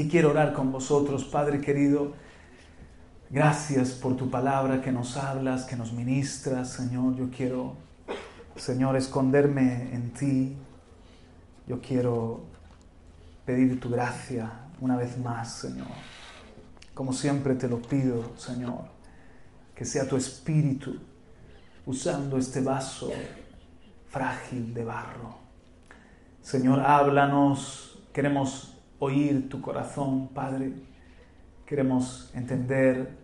Y quiero orar con vosotros, Padre querido. Gracias por tu palabra que nos hablas, que nos ministras, Señor. Yo quiero, Señor, esconderme en ti. Yo quiero pedir tu gracia una vez más, Señor. Como siempre te lo pido, Señor, que sea tu espíritu usando este vaso frágil de barro. Señor, háblanos. Queremos oír tu corazón, Padre. Queremos entender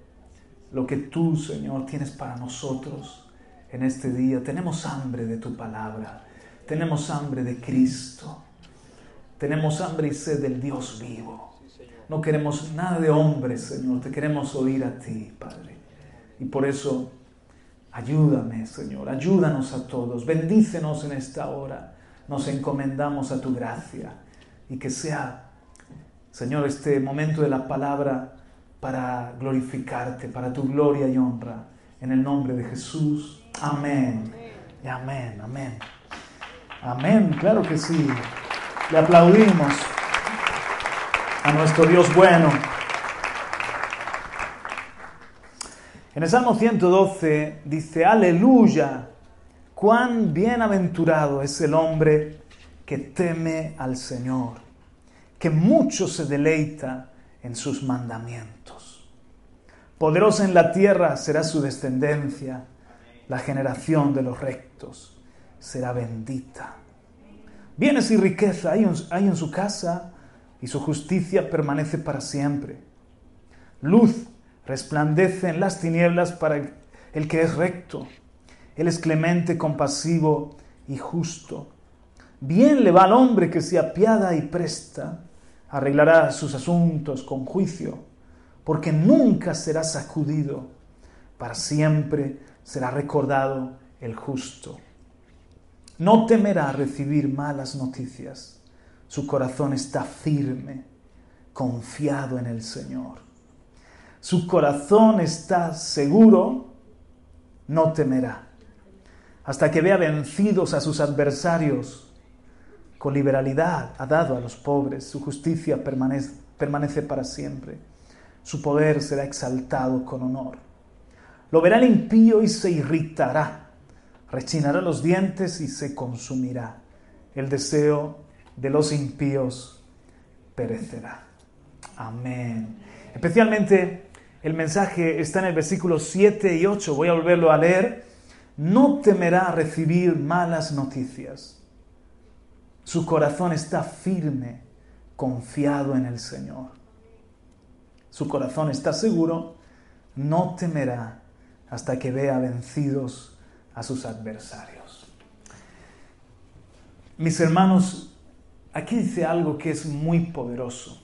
lo que tú, Señor, tienes para nosotros en este día. Tenemos hambre de tu palabra. Tenemos hambre de Cristo. Tenemos hambre y sed del Dios vivo. No queremos nada de hombres, Señor. Te queremos oír a ti, Padre. Y por eso, ayúdame, Señor. Ayúdanos a todos. Bendícenos en esta hora. Nos encomendamos a tu gracia. Y que sea Señor, este momento de la palabra para glorificarte, para tu gloria y honra. En el nombre de Jesús. Amén. Y amén, amén. Amén, claro que sí. Le aplaudimos a nuestro Dios bueno. En el Salmo 112 dice, aleluya, cuán bienaventurado es el hombre que teme al Señor que mucho se deleita en sus mandamientos. Poderosa en la tierra será su descendencia, la generación de los rectos será bendita. Bienes y riqueza hay en, su casa y su justicia permanece para siempre. Luz resplandece en las tinieblas para el que es recto. Él es clemente, compasivo y justo. Bien le va al hombre que se apiada y presta arreglará sus asuntos con juicio, porque nunca será sacudido, para siempre será recordado el justo. No temerá recibir malas noticias, su corazón está firme, confiado en el Señor. Su corazón está seguro, no temerá, hasta que vea vencidos a sus adversarios con liberalidad ha dado a los pobres, su justicia permanece, permanece para siempre, su poder será exaltado con honor. Lo verá el impío y se irritará, rechinará los dientes y se consumirá. El deseo de los impíos perecerá. Amén. Especialmente el mensaje está en el versículo 7 y 8. Voy a volverlo a leer. No temerá recibir malas noticias su corazón está firme, confiado en el Señor. Su corazón está seguro, no temerá hasta que vea vencidos a sus adversarios. Mis hermanos, aquí dice algo que es muy poderoso,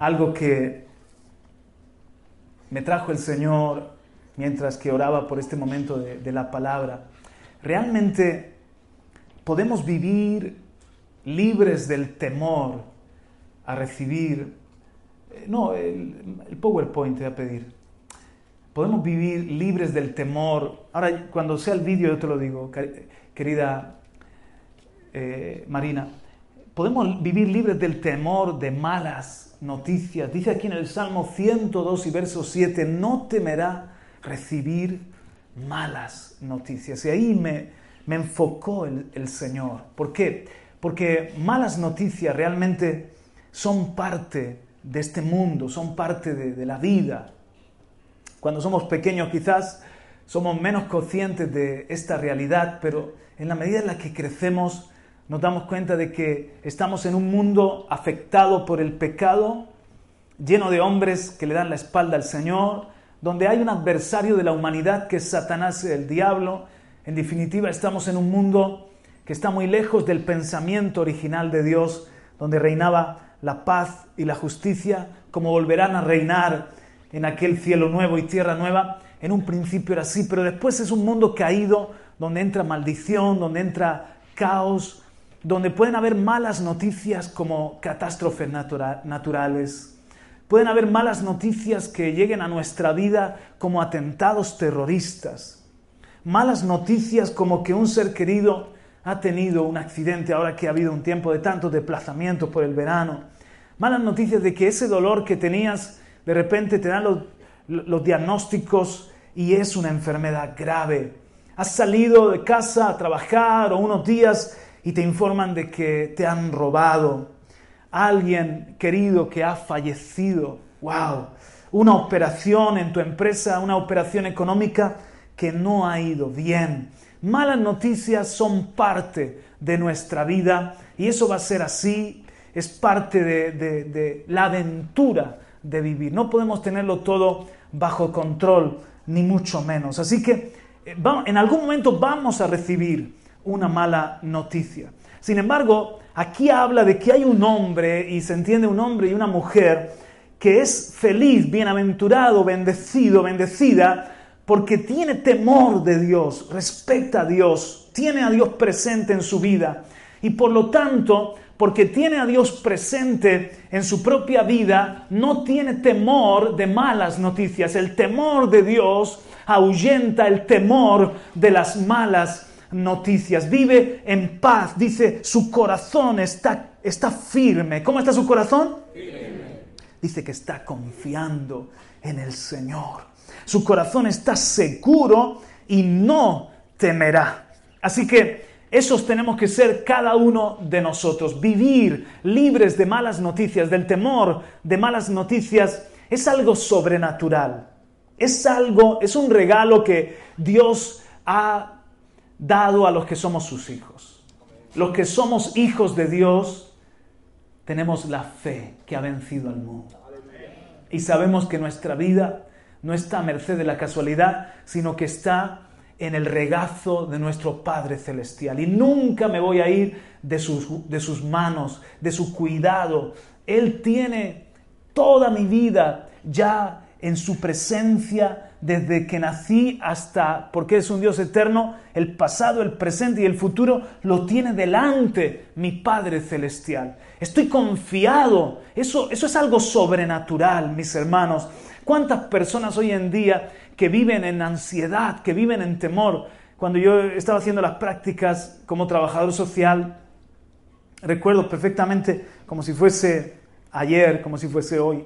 algo que me trajo el Señor mientras que oraba por este momento de, la palabra. Realmente podemos vivir libres del temor a recibir... Eh, no, el, PowerPoint te a pedir. Podemos vivir libres del temor. Ahora, cuando sea el vídeo, yo te lo digo, querida eh, Marina. Podemos vivir libres del temor de malas noticias. Dice aquí en el Salmo 102 y verso 7, no temerá recibir malas noticias. Y ahí me, me enfocó el, el Señor. ¿Por qué? Porque malas noticias realmente son parte de este mundo, son parte de, la vida. Cuando somos pequeños quizás somos menos conscientes de esta realidad, pero en la medida en la que crecemos nos damos cuenta de que estamos en un mundo afectado por el pecado, lleno de hombres que le dan la espalda al Señor, donde hay un adversario de la humanidad que es Satanás, el diablo. En definitiva, estamos en un mundo que está muy lejos del pensamiento original de Dios, donde reinaba la paz y la justicia, como volverán a reinar en aquel cielo nuevo y tierra nueva. En un principio era así, pero después es un mundo caído donde entra maldición, donde entra caos, donde pueden haber malas noticias como catástrofes naturales, pueden haber malas noticias que lleguen a nuestra vida como atentados terroristas, malas noticias como que un ser querido ha tenido un accidente ahora que ha habido un tiempo de tantos desplazamientos por el verano, malas noticias de que ese dolor que tenías de repente te dan los, diagnósticos y es una enfermedad grave. Has salido de casa a trabajar o unos días y te informan de que te han robado. Alguien querido que ha fallecido. ¡Wow! Una operación en tu empresa, una operación económica que no ha ido bien. Malas noticias son parte de nuestra vida y eso va a ser así. Es parte de, la aventura de vivir. No podemos tenerlo todo bajo control, ni mucho menos. Así que eh, en algún momento vamos a recibir una mala noticia. Sin embargo, aquí habla de que hay un hombre, y se entiende un hombre y una mujer, que es feliz, bienaventurado, bendecido, bendecida, porque tiene temor de Dios, respeta a Dios, tiene a Dios presente en su vida. Y por lo tanto, porque tiene a Dios presente en su propia vida, no tiene temor de malas noticias. El temor de Dios ahuyenta el temor de las malas noticias, vive en paz, dice, su corazón está, está firme. ¿Cómo está su corazón? Dice que está confiando en el Señor. Su corazón está seguro y no temerá. Así que esos tenemos que ser cada uno de nosotros. Vivir libres de malas noticias, del temor de malas noticias, es algo sobrenatural. Es algo, es un regalo que Dios ha dado a los que somos sus hijos. Los que somos hijos de Dios tenemos la fe que ha vencido al mundo. Y sabemos que nuestra vida no está a merced de la casualidad, sino que está en el regazo de nuestro Padre Celestial. Y nunca me voy a ir de sus, de sus manos, de su cuidado. Él tiene toda mi vida ya en su presencia desde que nací hasta, porque es un Dios eterno, el pasado, el presente y el futuro lo tiene delante mi Padre Celestial. Estoy confiado, eso, eso es algo sobrenatural, mis hermanos. ¿Cuántas personas hoy en día que viven en ansiedad, que viven en temor? Cuando yo estaba haciendo las prácticas como trabajador social, recuerdo perfectamente como si fuese ayer, como si fuese hoy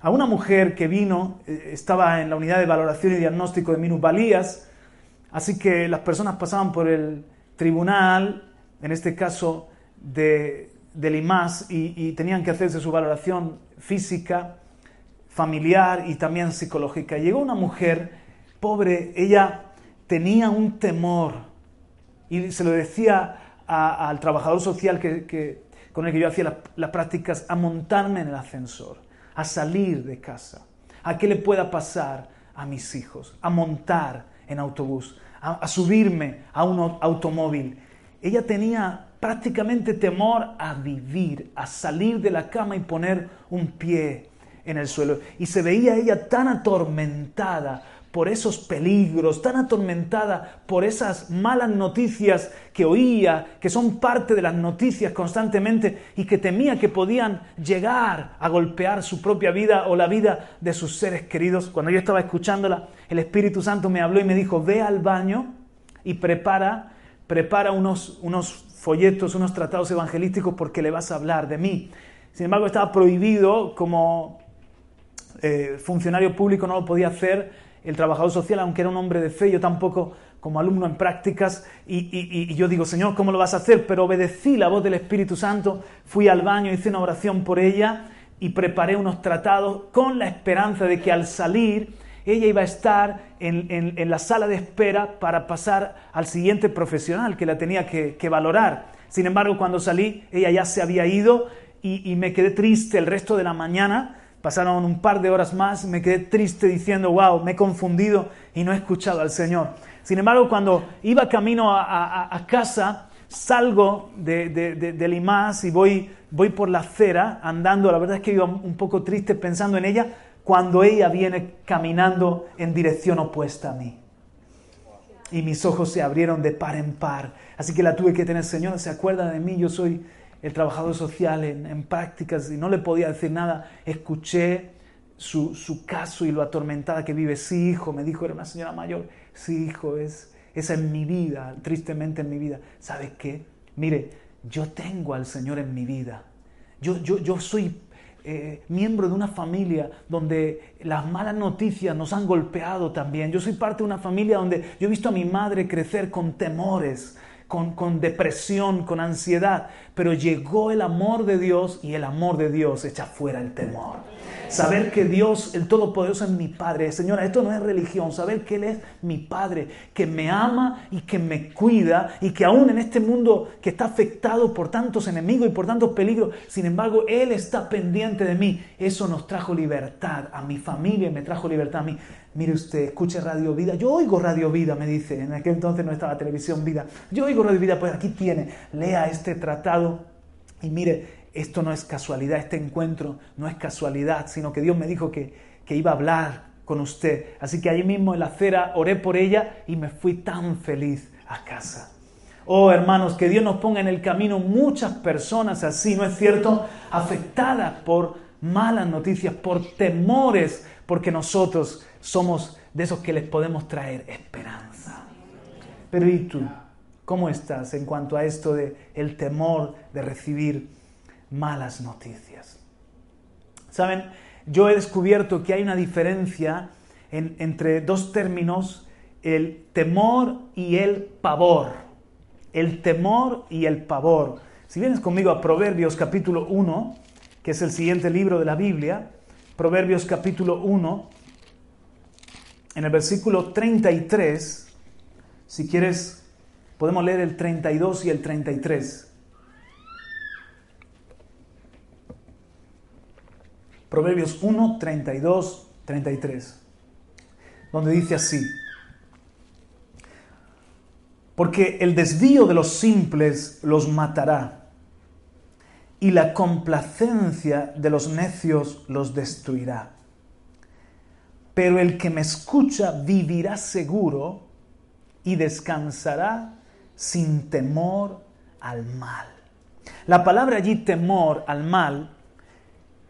a una mujer que vino, eh, estaba en la unidad de valoración y diagnóstico de minusvalías, así que las personas pasaban por el tribunal, en este caso de, del IMAS, y, y tenían que hacerse su valoración física, familiar y también psicológica. Llegó una mujer, pobre, ella tenía un temor y se lo decía al trabajador social que, con el que yo hacía las prácticas, a montarme en el ascensor a salir de casa, a qué le pueda pasar a mis hijos, a montar en autobús, a, subirme a un automóvil. Ella tenía prácticamente temor a vivir, a salir de la cama y poner un pie en el suelo. Y se veía ella tan atormentada por esos peligros, tan atormentada por esas malas noticias que oía, que son parte de las noticias constantemente y que temía que podían llegar a golpear su propia vida o la vida de sus seres queridos. Cuando yo estaba escuchándola, el Espíritu Santo me habló y me dijo, ve al baño y prepara, prepara unos, unos folletos, unos tratados evangelísticos porque le vas a hablar de mí. Sin embargo, estaba prohibido como eh, funcionario público, no lo podía hacer el trabajador social, aunque era un hombre de fe, yo tampoco como alumno en prácticas, y, yo digo, Señor, ¿cómo lo vas a hacer? Pero obedecí la voz del Espíritu Santo, fui al baño, hice una oración por ella y preparé unos tratados con la esperanza de que al salir ella iba a estar en, la sala de espera para pasar al siguiente profesional que la tenía que, que valorar. Sin embargo, cuando salí, ella ya se había ido y me quedé triste el resto de la mañana Pasaron un par de horas más, me quedé triste diciendo, wow, me he confundido y no he escuchado al Señor. Sin embargo, cuando iba camino a, casa, salgo de, de, del IMAS y voy voy por la acera andando, la verdad es que iba un poco triste pensando en ella, cuando ella viene caminando en dirección opuesta a mí. Y mis ojos se abrieron de par en par. Así que la tuve que tener, Señor, ¿se acuerda de mí? Yo soy el trabajador social en, prácticas y no le podía decir nada. Escuché su, su, caso y lo atormentada que vive. Sí, hijo, me dijo, era una señora mayor. Sí, hijo, es, esa es mi vida, tristemente en mi vida. ¿Sabe qué? Mire, yo tengo al Señor en mi vida. Yo, yo, yo soy eh, miembro de una familia donde las malas noticias nos han golpeado también. Yo soy parte de una familia donde yo he visto a mi madre crecer con temores, con, depresión, con ansiedad, pero llegó el amor de Dios y el amor de Dios echa fuera el temor. Saber que Dios, el Todopoderoso, es mi Padre. Señora, esto no es religión. Saber que Él es mi Padre, que me ama y que me cuida y que aún en este mundo que está afectado por tantos enemigos y por tantos peligros, sin embargo, Él está pendiente de mí. Eso nos trajo libertad a mi familia me trajo libertad a mí mire usted, escuche Radio Vida. Yo oigo Radio Vida, me dice. En aquel entonces no estaba televisión Vida. Yo oigo Radio Vida, pues aquí tiene. Lea este tratado y mire, esto no es casualidad, este encuentro no es casualidad, sino que Dios me dijo que, que iba a hablar con usted. Así que allí mismo en la acera oré por ella y me fui tan feliz a casa. Oh hermanos, que Dios nos ponga en el camino muchas personas así, ¿no es cierto? Afectadas por malas noticias, por temores, porque nosotros somos de esos que les podemos traer esperanza. Pero ¿y? ¿Cómo estás en cuanto a esto de el temor de recibir malas noticias? Saben, yo he descubierto que hay una diferencia entre dos términos, el temor y el pavor. El temor y el pavor. Si vienes conmigo a Proverbios capítulo 1, que es el siguiente libro de la Biblia, Proverbios capítulo 1, en el versículo 33, si quieres, podemos leer el 32 y el 33. Proverbios 1, 32, 33, donde dice así, porque el desvío de los simples los matará y la complacencia de los necios los destruirá pero el que me escucha vivirá seguro y descansará sin temor al mal. La palabra allí temor al mal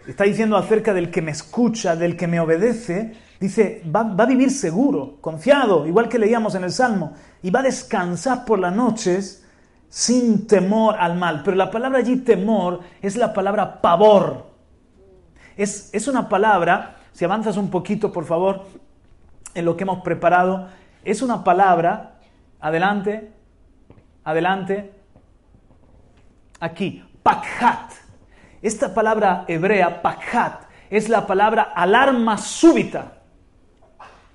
está diciendo acerca del que me escucha, del que me obedece, dice, va, va, a vivir seguro, confiado, igual que leíamos en el Salmo, y va a descansar por las noches sin temor al mal. Pero la palabra allí temor es la palabra pavor. Es, es una palabra si avanzas un poquito, por favor, en lo que hemos preparado, es una palabra, adelante, adelante, aquí, pakhat. Esta palabra hebrea, pakhat, es la palabra alarma súbita,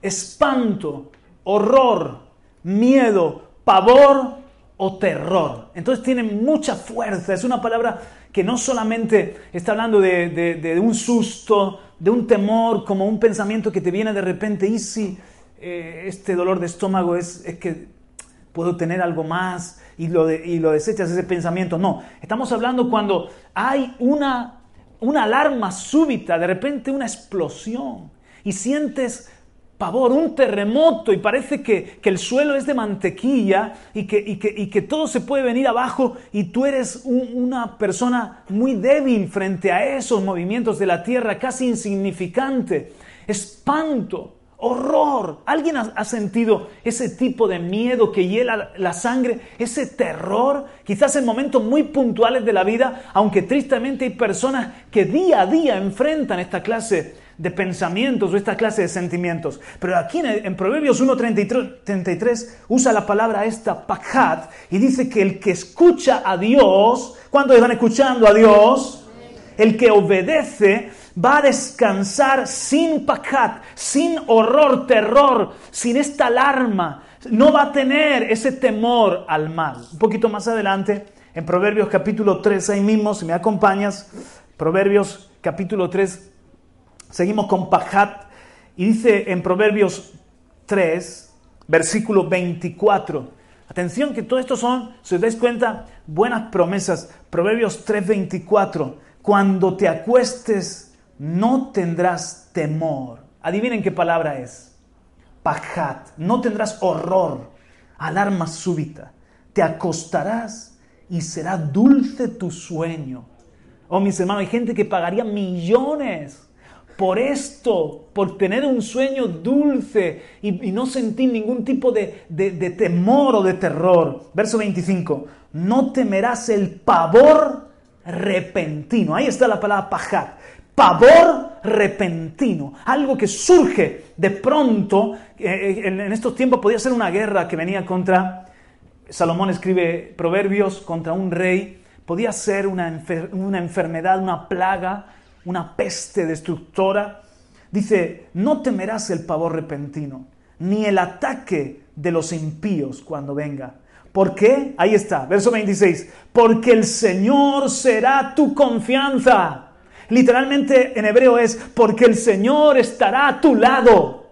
espanto, horror, miedo, pavor o terror. Entonces tiene mucha fuerza, es una palabra que no solamente está hablando de, un susto, de un temor, como un pensamiento que te viene de repente, y si eh, este dolor de estómago es, es, que puedo tener algo más y lo, y lo desechas ese pensamiento. No, estamos hablando cuando hay una, una alarma súbita, de repente una explosión y sientes pavor, un terremoto y parece que, el suelo es de mantequilla y que, y, que, todo se puede venir abajo y tú eres una persona muy débil frente a esos movimientos de la tierra, casi insignificante, espanto, horror. ¿Alguien ha, sentido ese tipo de miedo que hiela la sangre, ese terror? Quizás en momentos muy puntuales de la vida, aunque tristemente hay personas que día a día enfrentan esta clase de pensamientos o esta clase de sentimientos. Pero aquí en, Proverbios 1.33 usa la palabra esta, pakhat, y dice que el que escucha a Dios, ¿cuántos están escuchando a Dios? El que obedece va a descansar sin pakhat, sin horror, terror, sin esta alarma. No va a tener ese temor al mal. Un poquito más adelante, en Proverbios capítulo 3, ahí mismo, si me acompañas, Proverbios capítulo 3, Seguimos con Pahat y dice en Proverbios 3, versículo 24, Atención que todo esto son, si os dais cuenta, buenas promesas. Proverbios 3:24. Cuando te acuestes no tendrás temor. Adivinen qué palabra es. Pajat. No tendrás horror, alarma súbita. Te acostarás y será dulce tu sueño. Oh, mis hermanos, hay gente que pagaría millones por esto, por tener un sueño dulce y, no sentir ningún tipo de, de, temor o de terror. Verso 25, no temerás el pavor repentino. Ahí está la palabra pajat. Pavor repentino, algo que surge de pronto. Eh, en estos tiempos podía ser una guerra que venía contra, Salomón escribe proverbios contra un rey, podía ser una, una enfermedad, una plaga, una peste destructora. Dice, no temerás el pavor repentino, ni el ataque de los impíos cuando venga. ¿Por qué? Ahí está, verso 26. Porque el Señor será tu confianza. Literalmente en hebreo es, porque el Señor estará a tu lado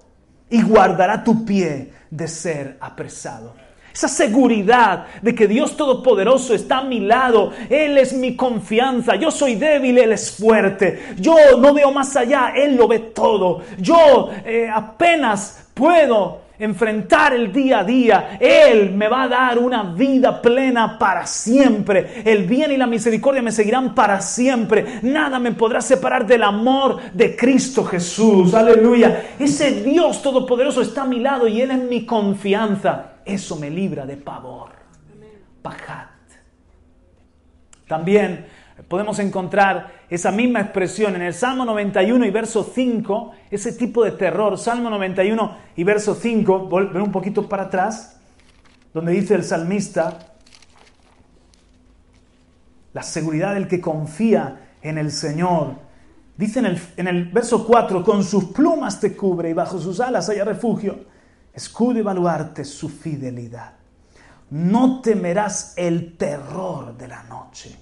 y guardará tu pie de ser apresado. Esa seguridad de que Dios Todopoderoso está a mi lado, Él es mi confianza, yo soy débil, Él es fuerte, yo no veo más allá, Él lo ve todo, yo eh, apenas puedo enfrentar el día a día, Él me va a dar una vida plena para siempre. El bien y la misericordia me seguirán para siempre. Nada me podrá separar del amor de Cristo Jesús. Aleluya. Ese Dios todopoderoso está a mi lado y Él es mi confianza. Eso me libra de pavor. Pajat. También podemos encontrar esa misma expresión en el Salmo 91 y verso 5, ese tipo de terror. Salmo 91 y verso 5, volver un poquito para atrás, donde dice el salmista, la seguridad del que confía en el Señor. Dice en el, en el verso 4, con sus plumas te cubre y bajo sus alas haya refugio. Escudo y baluarte su fidelidad. No temerás el terror de la noche,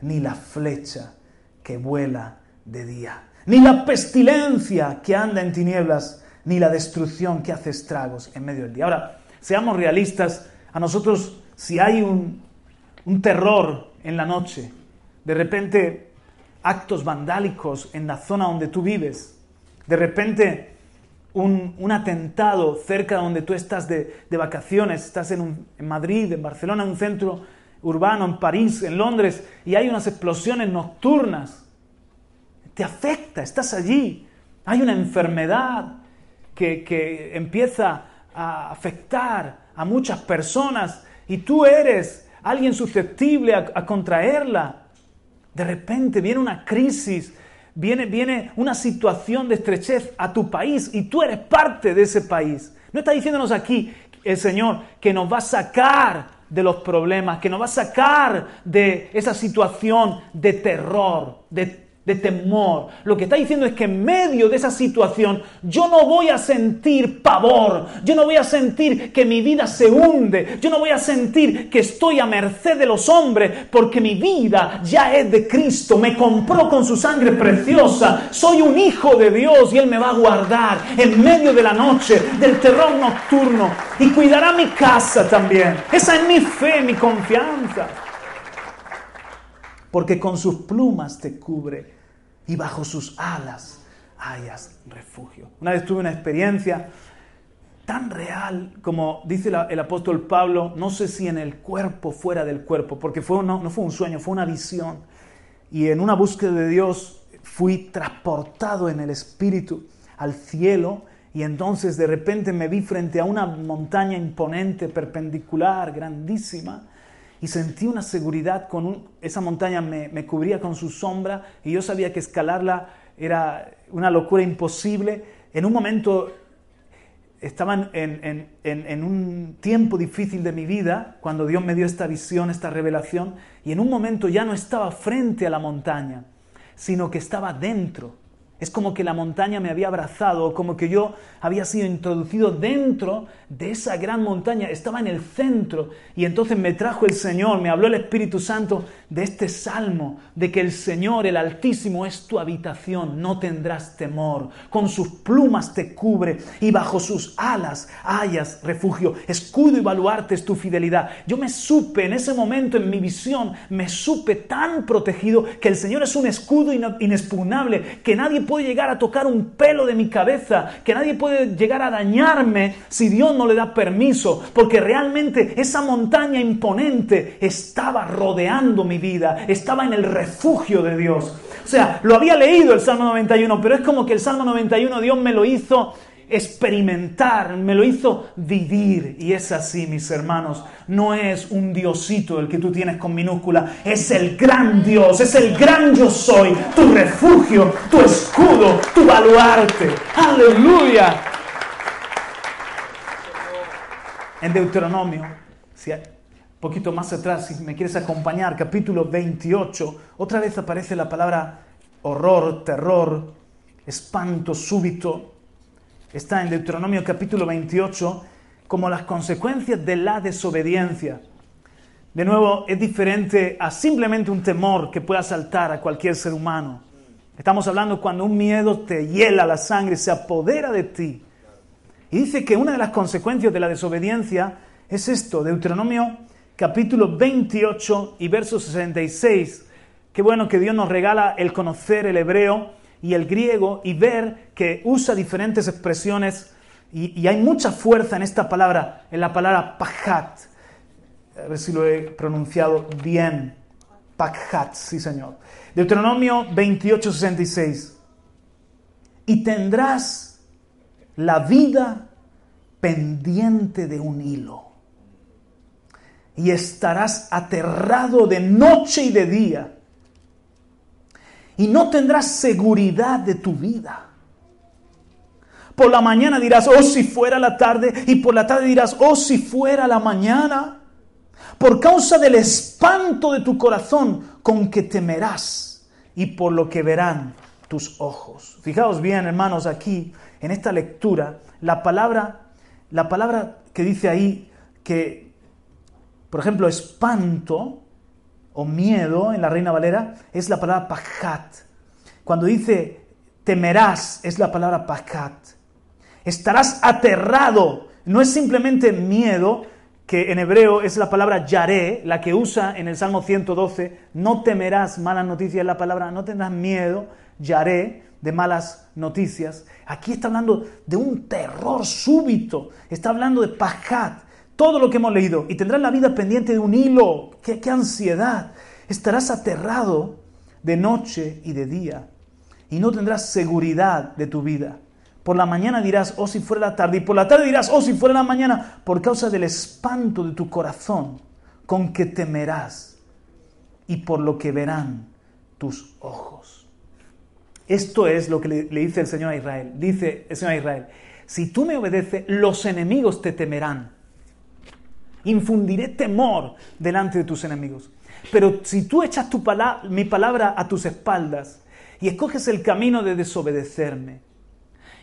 ni la flecha que vuela de día, ni la pestilencia que anda en tinieblas, ni la destrucción que hace estragos en medio del día. Ahora, seamos realistas, a nosotros si hay un, un terror en la noche, de repente actos vandálicos en la zona donde tú vives, de repente un, un atentado cerca de donde tú estás de, de vacaciones, estás en, en Madrid, en Barcelona, en un centro urbano, en París, en Londres, y hay unas explosiones nocturnas, te afecta, estás allí. Hay una enfermedad que, empieza a afectar a muchas personas y tú eres alguien susceptible a, contraerla. De repente viene una crisis, viene, viene una situación de estrechez a tu país y tú eres parte de ese país. No está diciéndonos aquí el Señor que nos va a sacar de los problemas, que nos va a sacar de esa situación de terror, de de temor. Lo que está diciendo es que en medio de esa situación yo no voy a sentir pavor, yo no voy a sentir que mi vida se hunde, yo no voy a sentir que estoy a merced de los hombres, porque mi vida ya es de Cristo, me compró con su sangre preciosa, soy un hijo de Dios y Él me va a guardar en medio de la noche, del terror nocturno y cuidará mi casa también. Esa es mi fe, mi confianza. Porque con sus plumas te cubre y bajo sus alas hayas refugio. Una vez tuve una experiencia tan real como dice el apóstol Pablo, no sé si en el cuerpo, fuera del cuerpo, porque no fue un sueño, fue una visión. Y en una búsqueda de Dios fui transportado en el Espíritu al cielo y entonces de repente me vi frente a una montaña imponente, perpendicular, grandísima, y sentí una seguridad con esa montaña me, me, cubría con su sombra y yo sabía que escalarla era una locura imposible. En un momento estaba en, en, en, un tiempo difícil de mi vida, cuando Dios me dio esta visión, esta revelación, y en un momento ya no estaba frente a la montaña, sino que estaba dentro, Es como que la montaña me había abrazado, como que yo había sido introducido dentro de esa gran montaña, estaba en el centro. Y entonces me trajo el Señor, me habló el Espíritu Santo de este salmo, de que el Señor, el Altísimo, es tu habitación, no tendrás temor, con sus plumas te cubre y bajo sus alas hayas refugio, escudo y baluarte es tu fidelidad. Yo me supe en ese momento, en mi visión, me supe tan protegido que el Señor es un escudo inexpugnable, que nadie puede llegar a tocar un pelo de mi cabeza, que nadie puede llegar a dañarme si Dios no le da permiso, porque realmente esa montaña imponente estaba rodeando mi vida, estaba en el refugio de Dios. O sea, lo había leído el Salmo 91, pero es como que el Salmo 91 Dios me lo hizo experimentar, me lo hizo vivir. Y es así, mis hermanos. No es un diosito el que tú tienes con minúscula, es el gran Dios, es el gran yo soy, tu refugio, tu escudo, tu baluarte. Aleluya. En Deuteronomio, si un poquito más atrás, si me quieres acompañar, capítulo 28, otra vez aparece la palabra horror, terror, espanto súbito está en Deuteronomio capítulo 28 como las consecuencias de la desobediencia. De nuevo, es diferente a simplemente un temor que pueda saltar a cualquier ser humano. Estamos hablando cuando un miedo te hiela la sangre, se apodera de ti. Y dice que una de las consecuencias de la desobediencia es esto, Deuteronomio capítulo 28 y verso 66. Qué bueno que Dios nos regala el conocer el hebreo y el griego y ver que usa diferentes expresiones y, hay mucha fuerza en esta palabra, en la palabra pajat. A ver si lo he pronunciado bien. Pajat, sí señor. Deuteronomio 28, 66. Y tendrás la vida pendiente de un hilo. Y estarás aterrado de noche y de día y no tendrás seguridad de tu vida. Por la mañana dirás, oh si fuera la tarde, y por la tarde dirás, oh si fuera la mañana, por causa del espanto de tu corazón con que temerás y por lo que verán tus ojos. Fijaos bien, hermanos, aquí en esta lectura, la palabra, la palabra que dice ahí que, por ejemplo, espanto, o miedo en la Reina Valera es la palabra pajat. Cuando dice temerás es la palabra pajat. Estarás aterrado. No es simplemente miedo, que en hebreo es la palabra yaré, la que usa en el Salmo 112. No temerás malas noticias, la palabra no tendrás miedo, yaré, de malas noticias. Aquí está hablando de un terror súbito. Está hablando de pajat todo lo que hemos leído y tendrás la vida pendiente de un hilo. ¡Qué, ansiedad! Estarás aterrado de noche y de día y no tendrás seguridad de tu vida. Por la mañana dirás, oh si fuera la tarde, y por la tarde dirás, oh si fuera la mañana, por causa del espanto de tu corazón con que temerás y por lo que verán tus ojos. Esto es lo que le, le dice el Señor a Israel. Dice el Señor a Israel, si tú me obedeces, los enemigos te temerán infundiré temor delante de tus enemigos. Pero si tú echas tu mi palabra a tus espaldas y escoges el camino de desobedecerme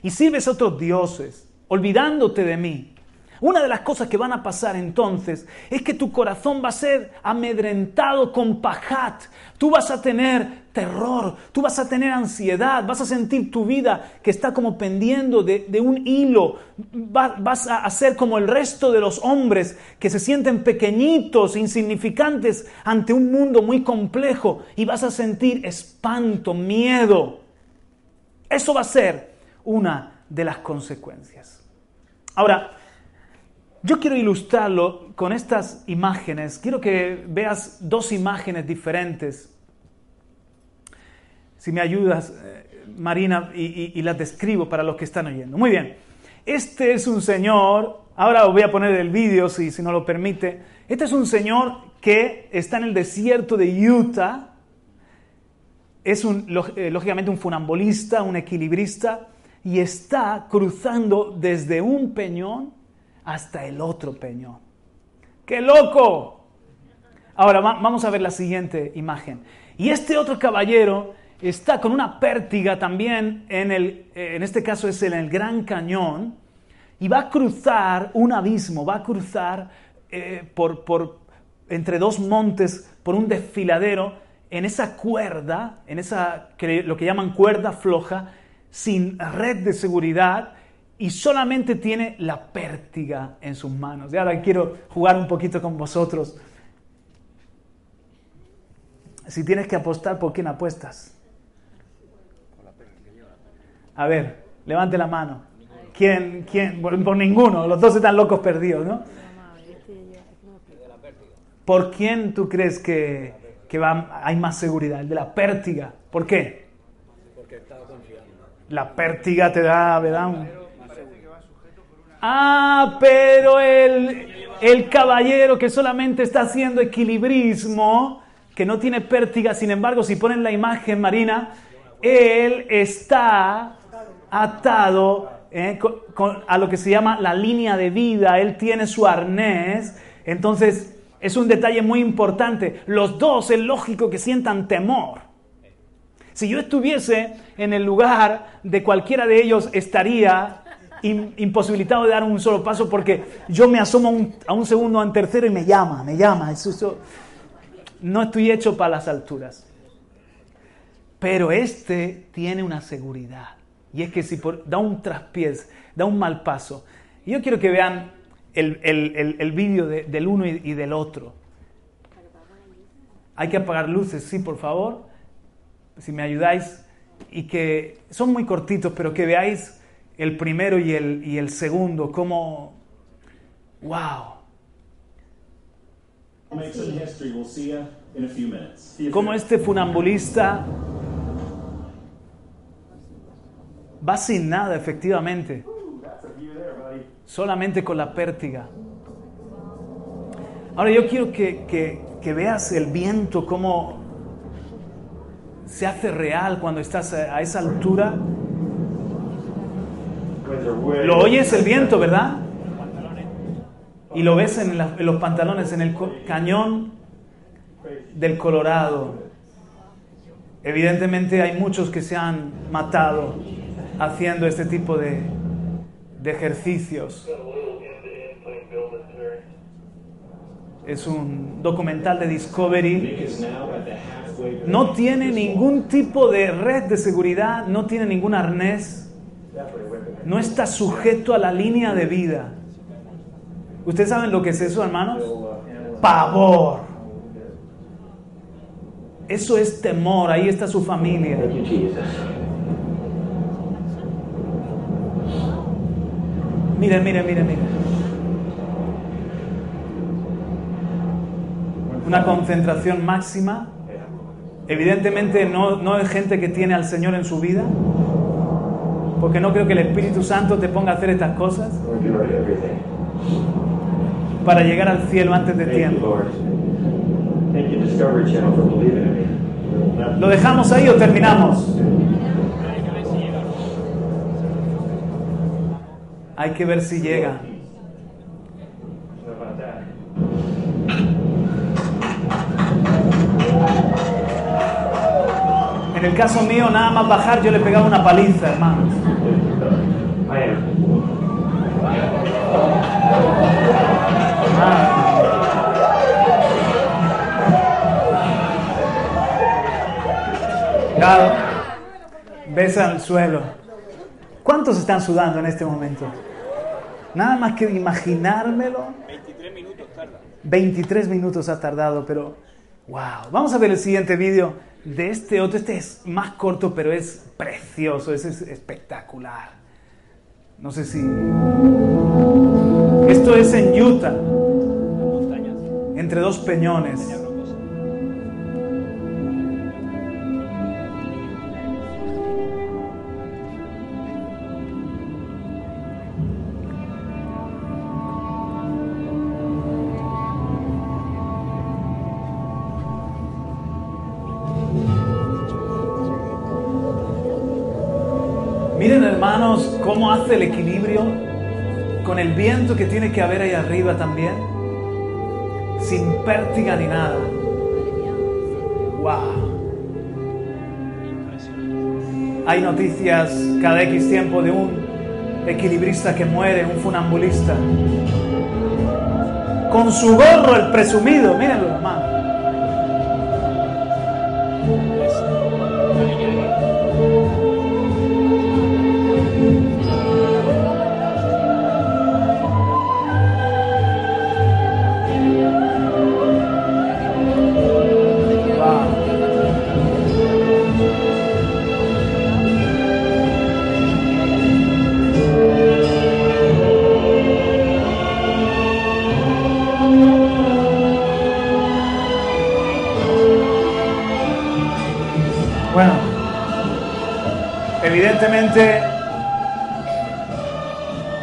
y sirves a otros dioses, olvidándote de mí, una de las cosas que van a pasar entonces es que tu corazón va a ser amedrentado con pajat. Tú vas a tener terror, tú vas a tener ansiedad, vas a sentir tu vida que está como pendiendo de, un hilo. vas a ser como el resto de los hombres que se sienten pequeñitos, insignificantes ante un mundo muy complejo y vas a sentir espanto, miedo. Eso va a ser una de las consecuencias. Ahora, yo quiero ilustrarlo con estas imágenes. Quiero que veas dos imágenes diferentes. Si me ayudas, eh, Marina, y, las describo para los que están oyendo. Muy bien. Este es un señor, ahora os voy a poner el vídeo si, no lo permite. Este es un señor que está en el desierto de Utah. Es eh, lógicamente un funambulista, un equilibrista, y está cruzando desde un peñón hasta el otro peñón. ¡Qué loco! Ahora vamos a ver la siguiente imagen. Y este otro caballero está con una pértiga también, en, el, en este caso es en el Gran Cañón, y va a cruzar un abismo, va a cruzar eh, por, por, entre dos montes por un desfiladero en esa cuerda, en esa lo que llaman cuerda floja, sin red de seguridad y solamente tiene la pértiga en sus manos. Y ahora quiero jugar un poquito con vosotros. Si tienes que apostar, ¿por quién apuestas? A ver, levante la mano. ¿Quién? ¿Quién? Por, ninguno. Los dos están locos perdidos, ¿no? ¿Por quién tú crees que, va, hay más seguridad? El de la pértiga. ¿Por qué? Porque confiando. La pértiga te da, ¿verdad? Ah, pero el, el caballero que solamente está haciendo equilibrismo, que no tiene pértiga, sin embargo, si ponen la imagen marina, él está atado eh, a lo que se llama la línea de vida, él tiene su arnés, entonces es un detalle muy importante. Los dos es lógico que sientan temor. Si yo estuviese en el lugar de cualquiera de ellos, estaría imposibilitado de dar un solo paso porque yo me asomo a un segundo, a un tercero y me llama, me llama. No estoy hecho para las alturas. Pero este tiene una seguridad. Y es que si da un traspiés, da un mal paso. yo quiero que vean el, el, vídeo del uno y, y del otro. Hay que apagar luces, sí, por favor. Si me ayudáis. Y que son muy cortitos, pero que veáis el primero y el, y el segundo, como, wow. Como este funambulista va sin nada, efectivamente, solamente con la pértiga. Ahora yo quiero que, que, que veas el viento, cómo se hace real cuando estás a esa altura lo oyes el viento, ¿verdad? Y lo ves en, los pantalones, en el cañón del Colorado. Evidentemente hay muchos que se han matado haciendo este tipo de, de ejercicios. Es un documental de Discovery. No tiene ningún tipo de red de seguridad, no tiene ningún arnés no está sujeto a la línea de vida. ¿Ustedes saben lo que es eso, hermanos? Pavor. Eso es temor, ahí está su familia. Mire, mire, mire, mire. Una concentración máxima. Evidentemente no, no es gente que tiene al Señor en su vida porque no creo que el Espíritu Santo te ponga a hacer estas cosas para llegar al cielo antes de tiempo. ¿Lo dejamos ahí o terminamos? Hay que ver si llega. En el caso mío, nada más bajar, yo le pegaba una paliza, hermanos. Claro, besa al suelo. ¿Cuántos están sudando en este momento? Nada más que imaginármelo. 23 minutos tarda. 23 minutos ha tardado, pero wow. Vamos a ver el siguiente vídeo de este otro. Este es más corto, pero es precioso, es espectacular. No sé si... Esto es en Utah, entre dos peñones. Hermanos cómo hace el equilibrio con el viento que tiene que haber ahí arriba también, sin pértiga ni nada. ¡Wow! Hay noticias cada X tiempo de un equilibrista que muere, un funambulista. Con su gorro el presumido, mírenlo hermano.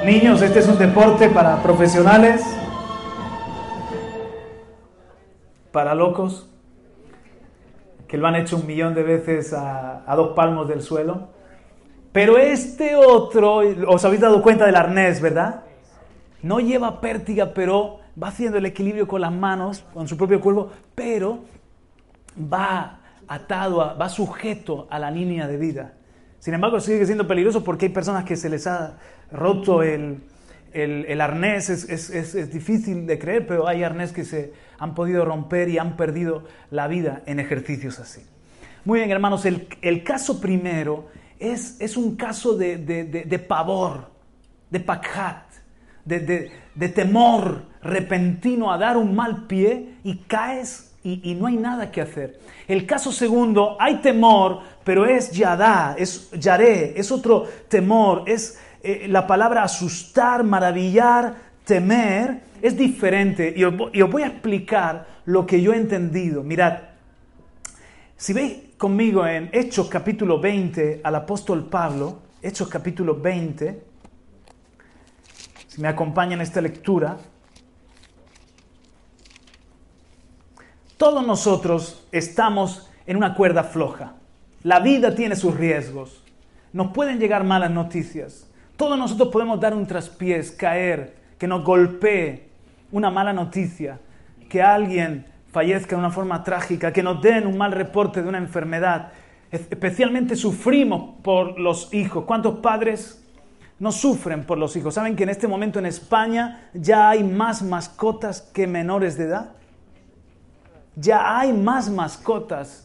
Niños, este es un deporte para profesionales, para locos, que lo han hecho un millón de veces a, dos palmos del suelo. Pero este otro, os habéis dado cuenta del arnés, ¿verdad? No lleva pértiga, pero va haciendo el equilibrio con las manos, con su propio cuerpo, pero va atado, va sujeto a la línea de vida. Sin embargo, sigue siendo peligroso porque hay personas que se les ha roto el, arnés. Es, difícil de creer, pero hay arnés que se han podido romper y han perdido la vida en ejercicios así. Muy bien, hermanos, el, caso primero es, es un caso de, pavor, de pakhat, de, temor repentino a dar un mal pie y caes y, no hay nada que hacer. El caso segundo, hay temor, pero es yadá, es yaré, es otro temor, es eh, la palabra asustar, maravillar, temer, es diferente. Y os, y os voy a explicar lo que yo he entendido. Mirad, si veis conmigo en Hechos capítulo 20 al apóstol Pablo, Hechos capítulo 20, si me acompañan esta lectura, Todos nosotros estamos en una cuerda floja. La vida tiene sus riesgos. Nos pueden llegar malas noticias. Todos nosotros podemos dar un traspiés, caer, que nos golpee una mala noticia, que alguien fallezca de una forma trágica, que nos den un mal reporte de una enfermedad. Especialmente sufrimos por los hijos. ¿Cuántos padres no sufren por los hijos? ¿Saben que en este momento en España ya hay más mascotas que menores de edad? ya hay más mascotas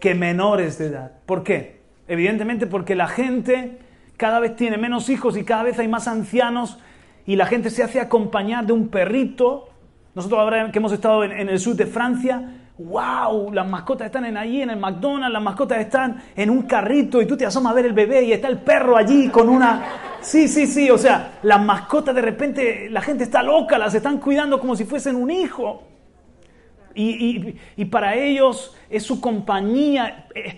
que menores de edad. ¿Por qué? Evidentemente porque la gente cada vez tiene menos hijos y cada vez hay más ancianos y la gente se hace acompañar de un perrito. Nosotros ahora que hemos estado en, el sur de Francia, wow, las mascotas están en allí en el McDonald's, las mascotas están en un carrito y tú te asomas a ver el bebé y está el perro allí con una... Sí, sí, sí, o sea, las mascotas de repente, la gente está loca, las están cuidando como si fuesen un hijo y, para ellos es su compañía. Eh,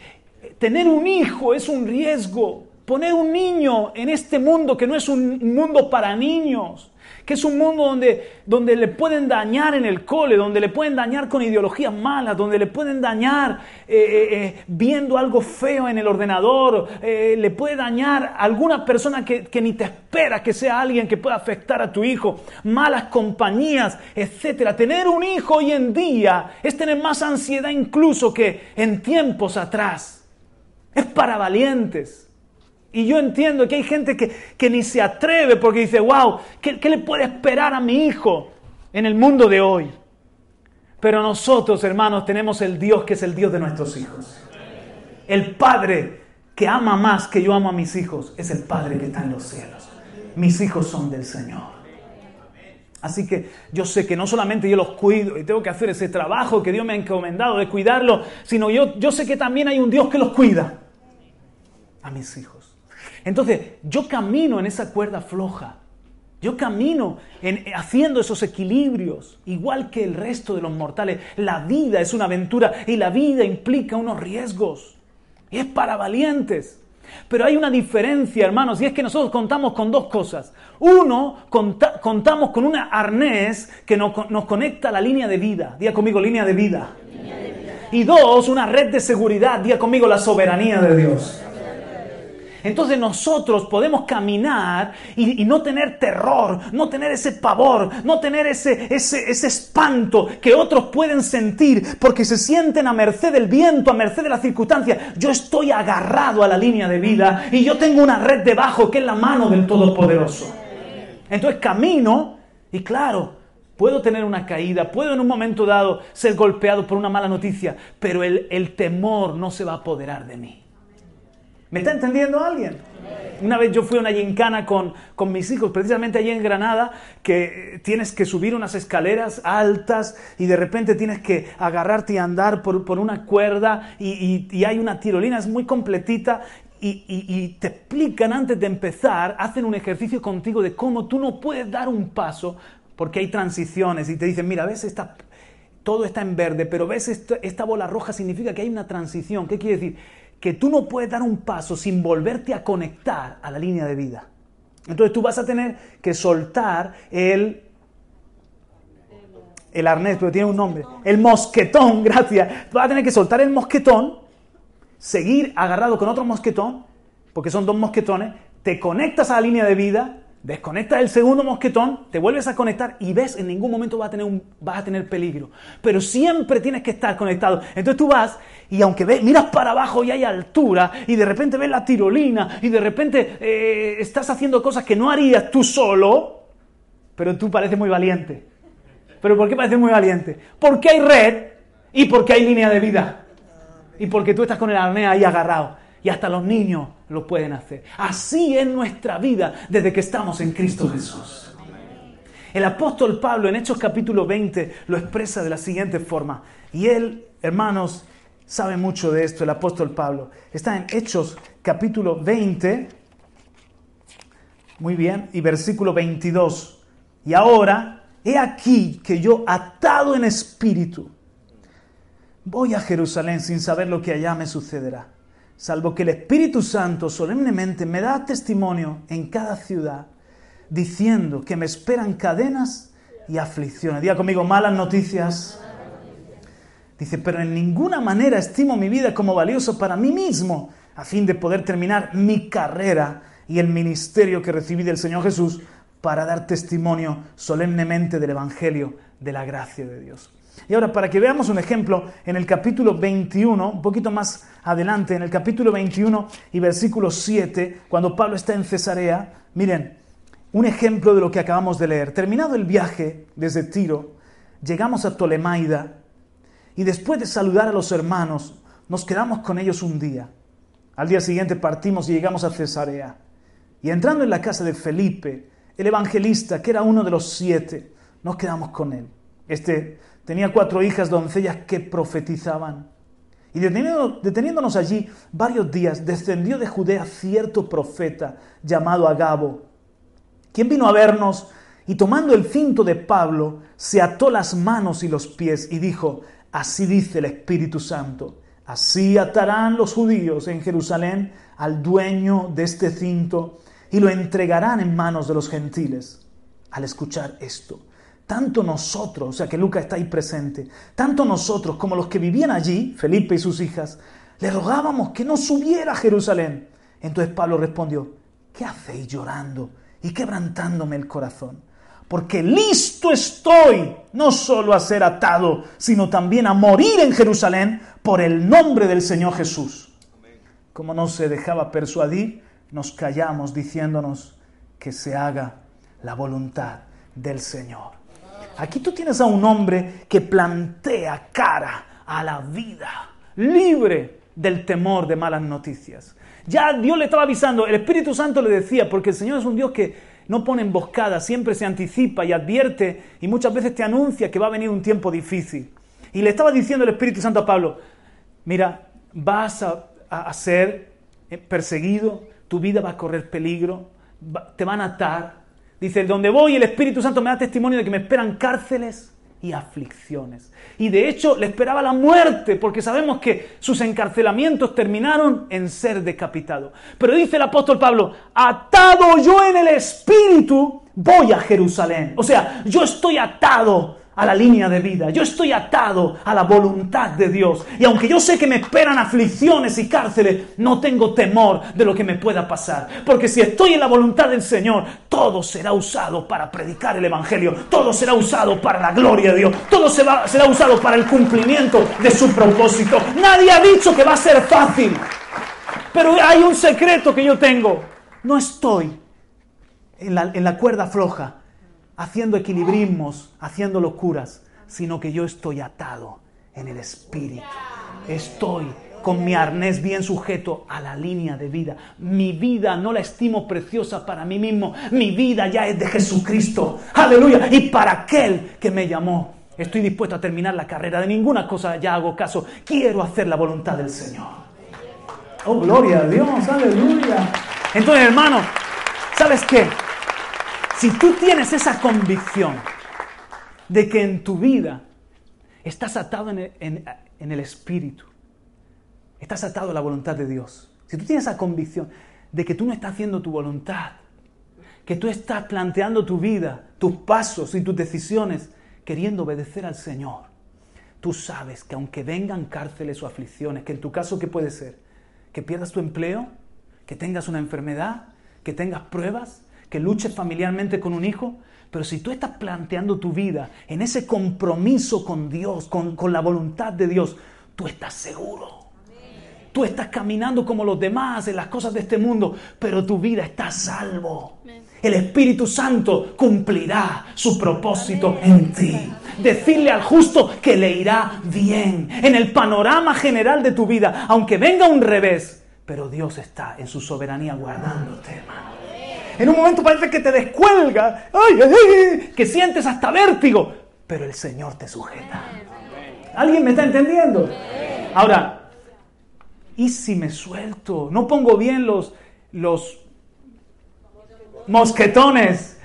tener un hijo es un riesgo. Poner un niño en este mundo que no es un mundo para niños que es un mundo donde, donde le pueden dañar en el cole, donde le pueden dañar con ideologías malas, donde le pueden dañar eh, eh, eh, viendo algo feo en el ordenador, le puede dañar a alguna persona que, que, ni te espera que sea alguien que pueda afectar a tu hijo, malas compañías, etc. Tener un hijo hoy en día es tener más ansiedad incluso que en tiempos atrás. Es para valientes. Y yo entiendo que hay gente que, ni se atreve porque dice, wow, ¿qué, le puede esperar a mi hijo en el mundo de hoy? Pero nosotros, hermanos, tenemos el Dios que es el Dios de nuestros hijos. El Padre que ama más que yo amo a mis hijos es el Padre que está en los cielos. Mis hijos son del Señor. Así que yo sé que no solamente yo los cuido y tengo que hacer ese trabajo que Dios me ha encomendado de cuidarlos, sino yo, yo sé que también hay un Dios que los cuida a mis hijos. Entonces, yo camino en esa cuerda floja. Yo camino en, haciendo esos equilibrios, igual que el resto de los mortales. La vida es una aventura y la vida implica unos riesgos. Y es para valientes. Pero hay una diferencia, hermanos, y es que nosotros contamos con dos cosas. Uno, contamos con un arnés que nos, nos, conecta a la línea de vida. Día conmigo, línea de vida. Línea de vida. Y dos, una red de seguridad. Día conmigo, la soberanía de Dios. Entonces nosotros podemos caminar y, no tener terror, no tener ese pavor, no tener ese, ese, ese espanto que otros pueden sentir porque se sienten a merced del viento, a merced de las circunstancias. Yo estoy agarrado a la línea de vida y yo tengo una red debajo que es la mano del Todopoderoso. Entonces camino y claro, puedo tener una caída, puedo en un momento dado ser golpeado por una mala noticia, pero el, el temor no se va a apoderar de mí. ¿Me está entendiendo alguien? Una vez yo fui a una gincana con, con, mis hijos, precisamente allí en Granada, que tienes que subir unas escaleras altas y de repente tienes que agarrarte y andar por, por una cuerda y, y, hay una tirolina, es muy completita y, y, te explican antes de empezar, hacen un ejercicio contigo de cómo tú no puedes dar un paso porque hay transiciones y te dicen, mira, ves, esta, todo está en verde, pero ves esta, esta bola roja significa que hay una transición. ¿Qué quiere decir? Que tú no puedes dar un paso sin volverte a conectar a la línea de vida. Entonces tú vas a tener que soltar el, el arnés, pero tiene un nombre, el mosquetón, gracias. Tú vas a tener que soltar el mosquetón, seguir agarrado con otro mosquetón, porque son dos mosquetones, te conectas a la línea de vida Desconectas el segundo mosquetón, te vuelves a conectar y ves, en ningún momento vas a tener, un, a tener peligro. Pero siempre tienes que estar conectado. Entonces tú vas y aunque ves, miras para abajo y hay altura y de repente ves la tirolina y de repente eh, estás haciendo cosas que no harías tú solo, pero tú pareces muy valiente. ¿Pero por qué pareces muy valiente? Porque hay red y porque hay línea de vida. Y porque tú estás con el arnés ahí agarrado. Y hasta los niños lo pueden hacer. Así es nuestra vida desde que estamos en Cristo Jesús. El apóstol Pablo en Hechos capítulo 20 lo expresa de la siguiente forma. Y él, hermanos, sabe mucho de esto, el apóstol Pablo. Está en Hechos capítulo 20, muy bien, y versículo 22. Y ahora, he aquí que yo atado en espíritu, voy a Jerusalén sin saber lo que allá me sucederá salvo que el Espíritu Santo solemnemente me da testimonio en cada ciudad, diciendo que me esperan cadenas y aflicciones. Diga conmigo, malas noticias. Dice, pero en ninguna manera estimo mi vida como valioso para mí mismo, a fin de poder terminar mi carrera y el ministerio que recibí del Señor Jesús para dar testimonio solemnemente del Evangelio de la gracia de Dios. Y ahora, para que veamos un ejemplo, en el capítulo 21, un poquito más adelante, en el capítulo 21 y versículo 7, cuando Pablo está en Cesarea, miren, un ejemplo de lo que acabamos de leer. Terminado el viaje desde Tiro, llegamos a Tolemaida y después de saludar a los hermanos, nos quedamos con ellos un día. Al día siguiente partimos y llegamos a Cesarea. Y entrando en la casa de Felipe, el evangelista, que era uno de los siete, nos quedamos con él. Este tenía cuatro hijas doncellas que profetizaban. Y deteniéndonos allí varios días, descendió de Judea cierto profeta llamado Agabo, quien vino a vernos y tomando el cinto de Pablo, se ató las manos y los pies y dijo, así dice el Espíritu Santo, así atarán los judíos en Jerusalén al dueño de este cinto y lo entregarán en manos de los gentiles. Al escuchar esto, tanto nosotros, o sea que Lucas está ahí presente, tanto nosotros como los que vivían allí, Felipe y sus hijas, le rogábamos que no subiera a Jerusalén. Entonces Pablo respondió, ¿qué hacéis llorando y quebrantándome el corazón? Porque listo estoy no solo a ser atado, sino también a morir en Jerusalén por el nombre del Señor Jesús. Como no se dejaba persuadir, nos callamos diciéndonos que se haga la voluntad del Señor. Aquí tú tienes a un hombre que plantea cara a la vida, libre del temor de malas noticias. Ya Dios le estaba avisando, el Espíritu Santo le decía, porque el Señor es un Dios que no pone emboscada, siempre se anticipa y advierte y muchas veces te anuncia que va a venir un tiempo difícil. Y le estaba diciendo el Espíritu Santo a Pablo, mira, vas a, ser perseguido, tu vida va a correr peligro, te van a atar, Dice, donde voy el Espíritu Santo me da testimonio de que me esperan cárceles y aflicciones. Y de hecho le esperaba la muerte, porque sabemos que sus encarcelamientos terminaron en ser decapitado. Pero dice el apóstol Pablo, atado yo en el Espíritu, voy a Jerusalén. O sea, yo estoy atado a la línea de vida. Yo estoy atado a la voluntad de Dios. Y aunque yo sé que me esperan aflicciones y cárceles, no tengo temor de lo que me pueda pasar. Porque si estoy en la voluntad del Señor, todo será usado para predicar el Evangelio. Todo será usado para la gloria de Dios. Todo será, usado para el cumplimiento de su propósito. Nadie ha dicho que va a ser fácil. Pero hay un secreto que yo tengo. No estoy en la cuerda floja haciendo equilibrismos, haciendo locuras, sino que yo estoy atado en el Espíritu. Estoy con mi arnés bien sujeto a la línea de vida. Mi vida no la estimo preciosa para mí mismo. Mi vida ya es de Jesucristo. Aleluya. Y para aquel que me llamó. Estoy dispuesto a terminar la carrera. De ninguna cosa ya hago caso. Quiero hacer la voluntad del Señor. Oh, gloria a Dios. Aleluya. Entonces, hermano, ¿sabes qué? Si tú tienes esa convicción de que en tu vida estás atado en el, Espíritu, estás atado a la voluntad de Dios, si tú tienes esa convicción de que tú no estás haciendo tu voluntad, que tú estás planteando tu vida, tus pasos y tus decisiones queriendo obedecer al Señor, tú sabes que aunque vengan cárceles o aflicciones, que en tu caso, ¿qué puede ser? Que pierdas tu empleo, que tengas una enfermedad, que tengas pruebas, que luches familiarmente con un hijo, pero si tú estás planteando tu vida en ese compromiso con Dios, con, la voluntad de Dios, tú estás seguro. Tú estás caminando como los demás en las cosas de este mundo, pero tu vida está salvo. El Espíritu Santo cumplirá su propósito en ti. Decirle al justo que le irá bien en el panorama general de tu vida, aunque venga un revés, pero Dios está en su soberanía guardándote, hermano. En un momento parece que te descuelga, que sientes hasta vértigo, pero el Señor te sujeta. ¿Alguien me está entendiendo? Ahora, ¿y si me suelto? No pongo bien los, los mosquetones.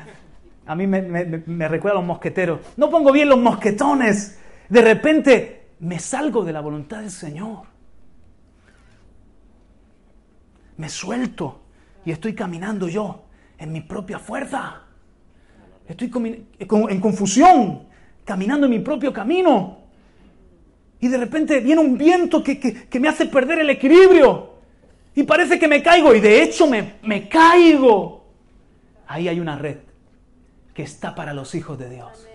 A mí me, me recuerda a los mosqueteros. No pongo bien los mosquetones. De repente me salgo de la voluntad del Señor. Me suelto y estoy caminando yo en mi propia fuerza. Estoy en confusión, caminando en mi propio camino. Y de repente viene un viento que, me hace perder el equilibrio. Y parece que me caigo. Y de hecho me, me caigo. Ahí hay una red que está para los hijos de Dios.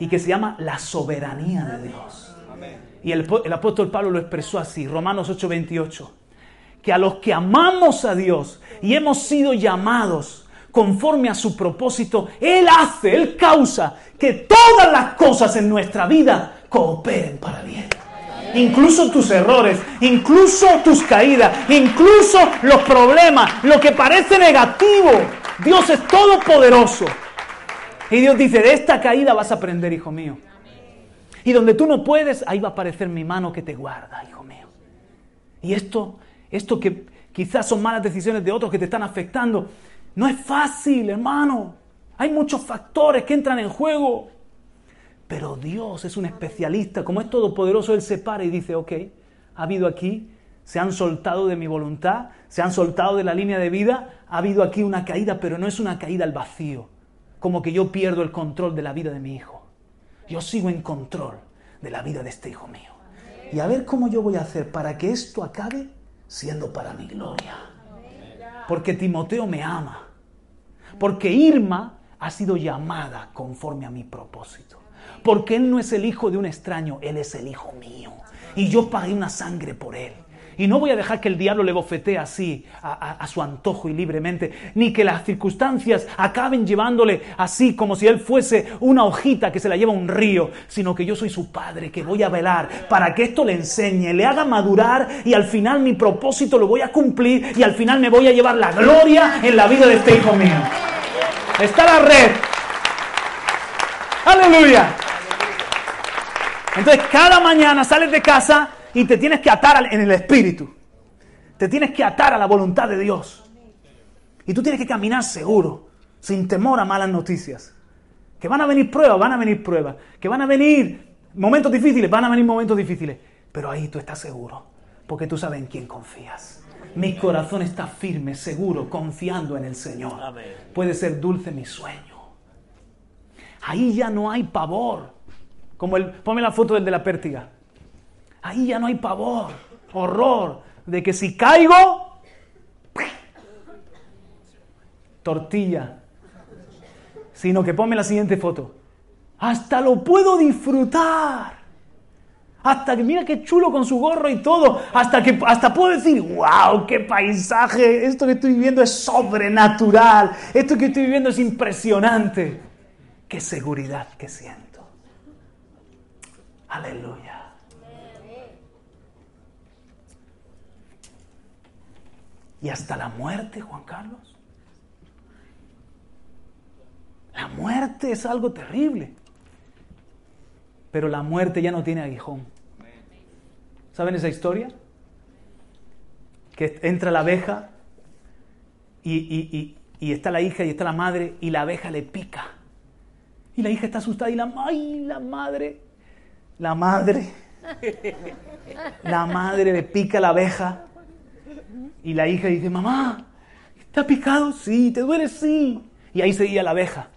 Y que se llama la soberanía de Dios. Y el, el apóstol Pablo lo expresó así, Romanos 8:28. Que a los que amamos a Dios y hemos sido llamados conforme a su propósito, Él hace, Él causa que todas las cosas en nuestra vida cooperen para bien. Incluso tus errores, incluso tus caídas, incluso los problemas, lo que parece negativo. Dios es todopoderoso. Y Dios dice, de esta caída vas a aprender, hijo mío. Y donde tú no puedes, ahí va a aparecer mi mano que te guarda, hijo mío. Y esto, esto que quizás son malas decisiones de otros que te están afectando, no es fácil, hermano. Hay muchos factores que entran en juego. Pero Dios es un especialista. Como es todopoderoso, Él se para y dice, ok, ha habido aquí, se han soltado de mi voluntad, se han soltado de la línea de vida, ha habido aquí una caída, pero no es una caída al vacío. Como que yo pierdo el control de la vida de mi hijo. Yo sigo en control de la vida de este hijo mío. Y a ver cómo yo voy a hacer para que esto acabe siendo para mi gloria. Porque Timoteo me ama. Porque Irma ha sido llamada conforme a mi propósito. Porque Él no es el hijo de un extraño, Él es el hijo mío. Y yo pagué una sangre por Él. Y no voy a dejar que el diablo le bofetee así, a, su antojo y libremente, ni que las circunstancias acaben llevándole así como si él fuese una hojita que se la lleva un río, sino que yo soy su padre, que voy a velar para que esto le enseñe, le haga madurar y al final mi propósito lo voy a cumplir y al final me voy a llevar la gloria en la vida de este hijo mío. Está la red. Aleluya. Entonces cada mañana sales de casa y te tienes que atar en el Espíritu. Te tienes que atar a la voluntad de Dios. Y tú tienes que caminar seguro, sin temor a malas noticias. Que van a venir pruebas, van a venir pruebas. Que van a venir momentos difíciles, van a venir momentos difíciles. Pero ahí tú estás seguro, porque tú sabes en quién confías. Mi corazón está firme, seguro, confiando en el Señor. Puede ser dulce mi sueño. Ahí ya no hay pavor. Como el, ponme la foto del de la pértiga. Ahí ya no hay pavor, horror, de que si caigo, tortilla. Sino que ponme la siguiente foto. Hasta lo puedo disfrutar. Hasta que mira qué chulo con su gorro y todo. Hasta que hasta puedo decir, wow, qué paisaje. Esto que estoy viviendo es sobrenatural. Esto que estoy viviendo es impresionante. Qué seguridad que siento. Aleluya. Y hasta la muerte, Juan Carlos. La muerte es algo terrible. Pero la muerte ya no tiene aguijón. ¿Saben esa historia? Que entra la abeja y, está la hija y está la madre y la abeja le pica. Y la hija está asustada y la, ay, la madre, la madre, la madre le pica a la abeja y la hija dice, mamá, ¿te ha picado? Sí, ¿te duele? Sí. Y ahí seguía la abeja.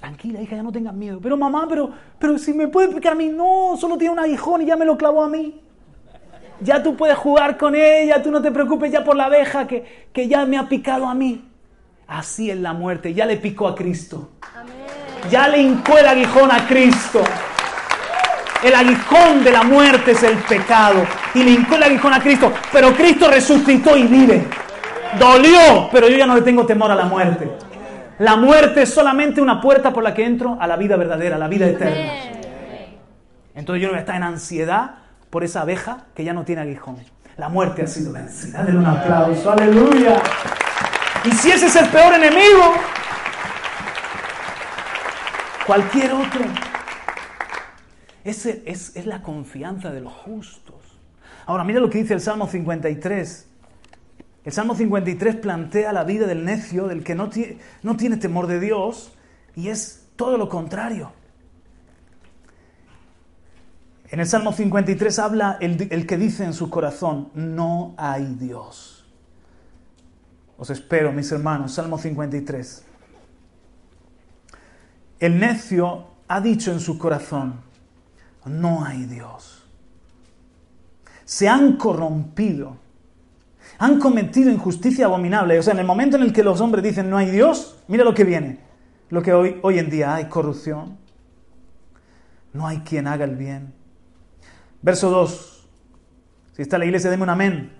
Tranquila, hija, ya no tengas miedo. Pero mamá, pero, pero si me puede picar a mí, no, solo tiene un aguijón y ya me lo clavó a mí. Ya tú puedes jugar con ella, tú no te preocupes ya por la abeja que, que ya me ha picado a mí. Así es la muerte, ya le picó a Cristo. Ya le hincó el aguijón a Cristo. El aguijón de la muerte es el pecado. Y le hincó el aguijón a Cristo. Pero Cristo resucitó y vive. Dolió, pero yo ya no le tengo temor a la muerte. La muerte es solamente una puerta por la que entro a la vida verdadera, a la vida eterna. Entonces yo no voy a estar en ansiedad por esa abeja que ya no tiene aguijón. La muerte ha sido vencida. Denle un aplauso, aleluya. Y si ese es el peor enemigo, cualquier otro. Es, es la confianza de los justos. Ahora mira lo que dice el Salmo 53. El Salmo 53 plantea la vida del necio, del que no tiene, no tiene temor de Dios, y es todo lo contrario. En el Salmo 53 habla el, el, que dice en su corazón, no hay Dios. Os espero, mis hermanos, Salmo 53. El necio ha dicho en su corazón, no hay Dios. Se han corrompido han cometido injusticia abominable. O sea, en el momento en el que los hombres dicen no hay Dios, mira lo que viene. Lo que hoy, hoy en día hay corrupción. No hay quien haga el bien. Verso 2. Si está la iglesia, deme un amén.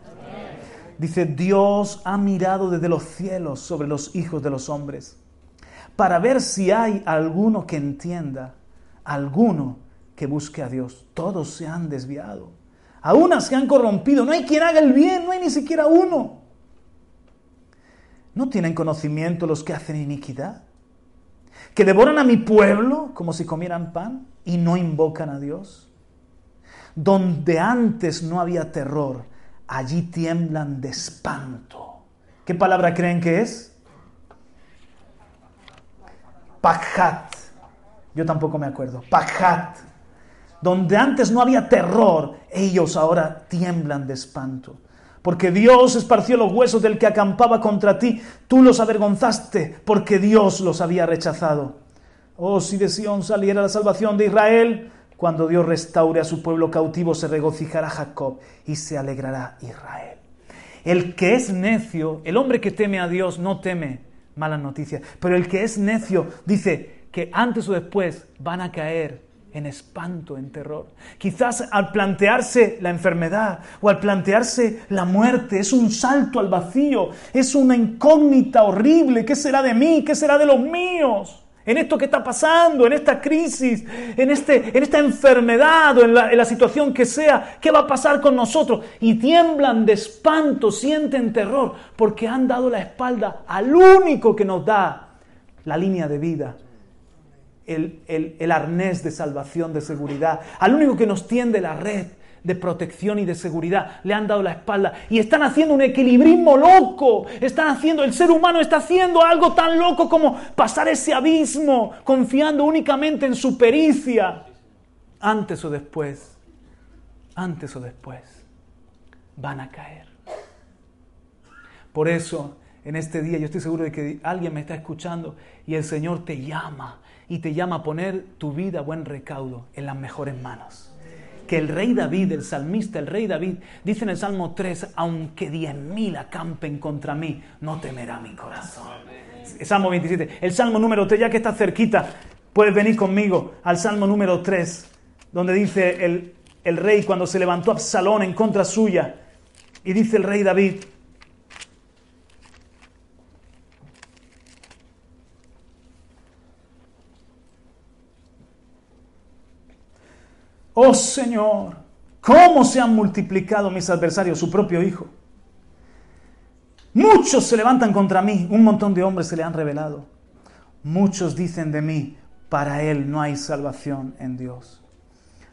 Dice, Dios ha mirado desde los cielos sobre los hijos de los hombres para ver si hay alguno que entienda, alguno que busque a Dios. Todos se han desviado Aún se han corrompido. No hay quien haga el bien, no hay ni siquiera uno. ¿No tienen conocimiento los que hacen iniquidad? Que devoran a mi pueblo como si comieran pan y no invocan a Dios. Donde antes no había terror, allí tiemblan de espanto. ¿Qué palabra creen que es? Pakhat. Yo tampoco me acuerdo. Pakhat donde antes no había terror, ellos ahora tiemblan de espanto. Porque Dios esparció los huesos del que acampaba contra ti, tú los avergonzaste, porque Dios los había rechazado. Oh, si de Sión saliera la salvación de Israel, cuando Dios restaure a su pueblo cautivo, se regocijará Jacob y se alegrará Israel. El que es necio, el hombre que teme a Dios, no teme malas noticias, pero el que es necio dice que antes o después van a caer en espanto, en terror. Quizás al plantearse la enfermedad o al plantearse la muerte es un salto al vacío, es una incógnita horrible. ¿Qué será de mí? ¿Qué será de los míos? En esto que está pasando, en esta crisis, en, este, en esta enfermedad o en la, en la situación que sea, ¿qué va a pasar con nosotros? Y tiemblan de espanto, sienten terror, porque han dado la espalda al único que nos da la línea de vida, el, arnés de salvación, de seguridad, al único que nos tiende la red de protección y de seguridad, le han dado la espalda. Y están haciendo un equilibrismo loco, están haciendo, el ser humano está haciendo algo tan loco como pasar ese abismo confiando únicamente en su pericia, antes o después, antes o después, van a caer. Por eso en este día, yo estoy seguro de que alguien me está escuchando y el Señor te llama y te llama a poner tu vida a buen recaudo en las mejores manos. Que el rey David, el salmista, el rey David, dice en el Salmo 3, aunque diez mil acampen contra mí, no temerá mi corazón. Salmo 27. El Salmo número 3, ya que está cerquita, puedes venir conmigo al Salmo número 3, donde dice el, el rey cuando se levantó Absalón en contra suya, y dice el rey David, Oh Señor, ¿cómo se han multiplicado mis adversarios, su propio hijo? Muchos se levantan contra mí, un montón de hombres se le han revelado. Muchos dicen de mí, para él no hay salvación en Dios.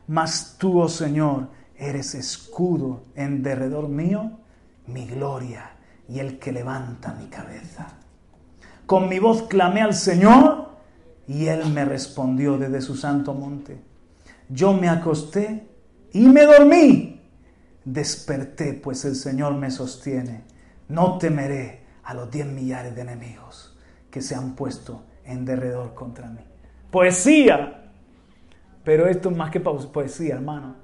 Mas tú, oh Señor, eres escudo en derredor mío, mi gloria y el que levanta mi cabeza. Con mi voz clamé al Señor y él me respondió desde su santo monte. Yo me acosté y me dormí. Desperté, pues el Señor me sostiene. No temeré a los diez millares de enemigos que se han puesto en derredor contra mí. Poesía. Pero esto es más que poesía, hermano.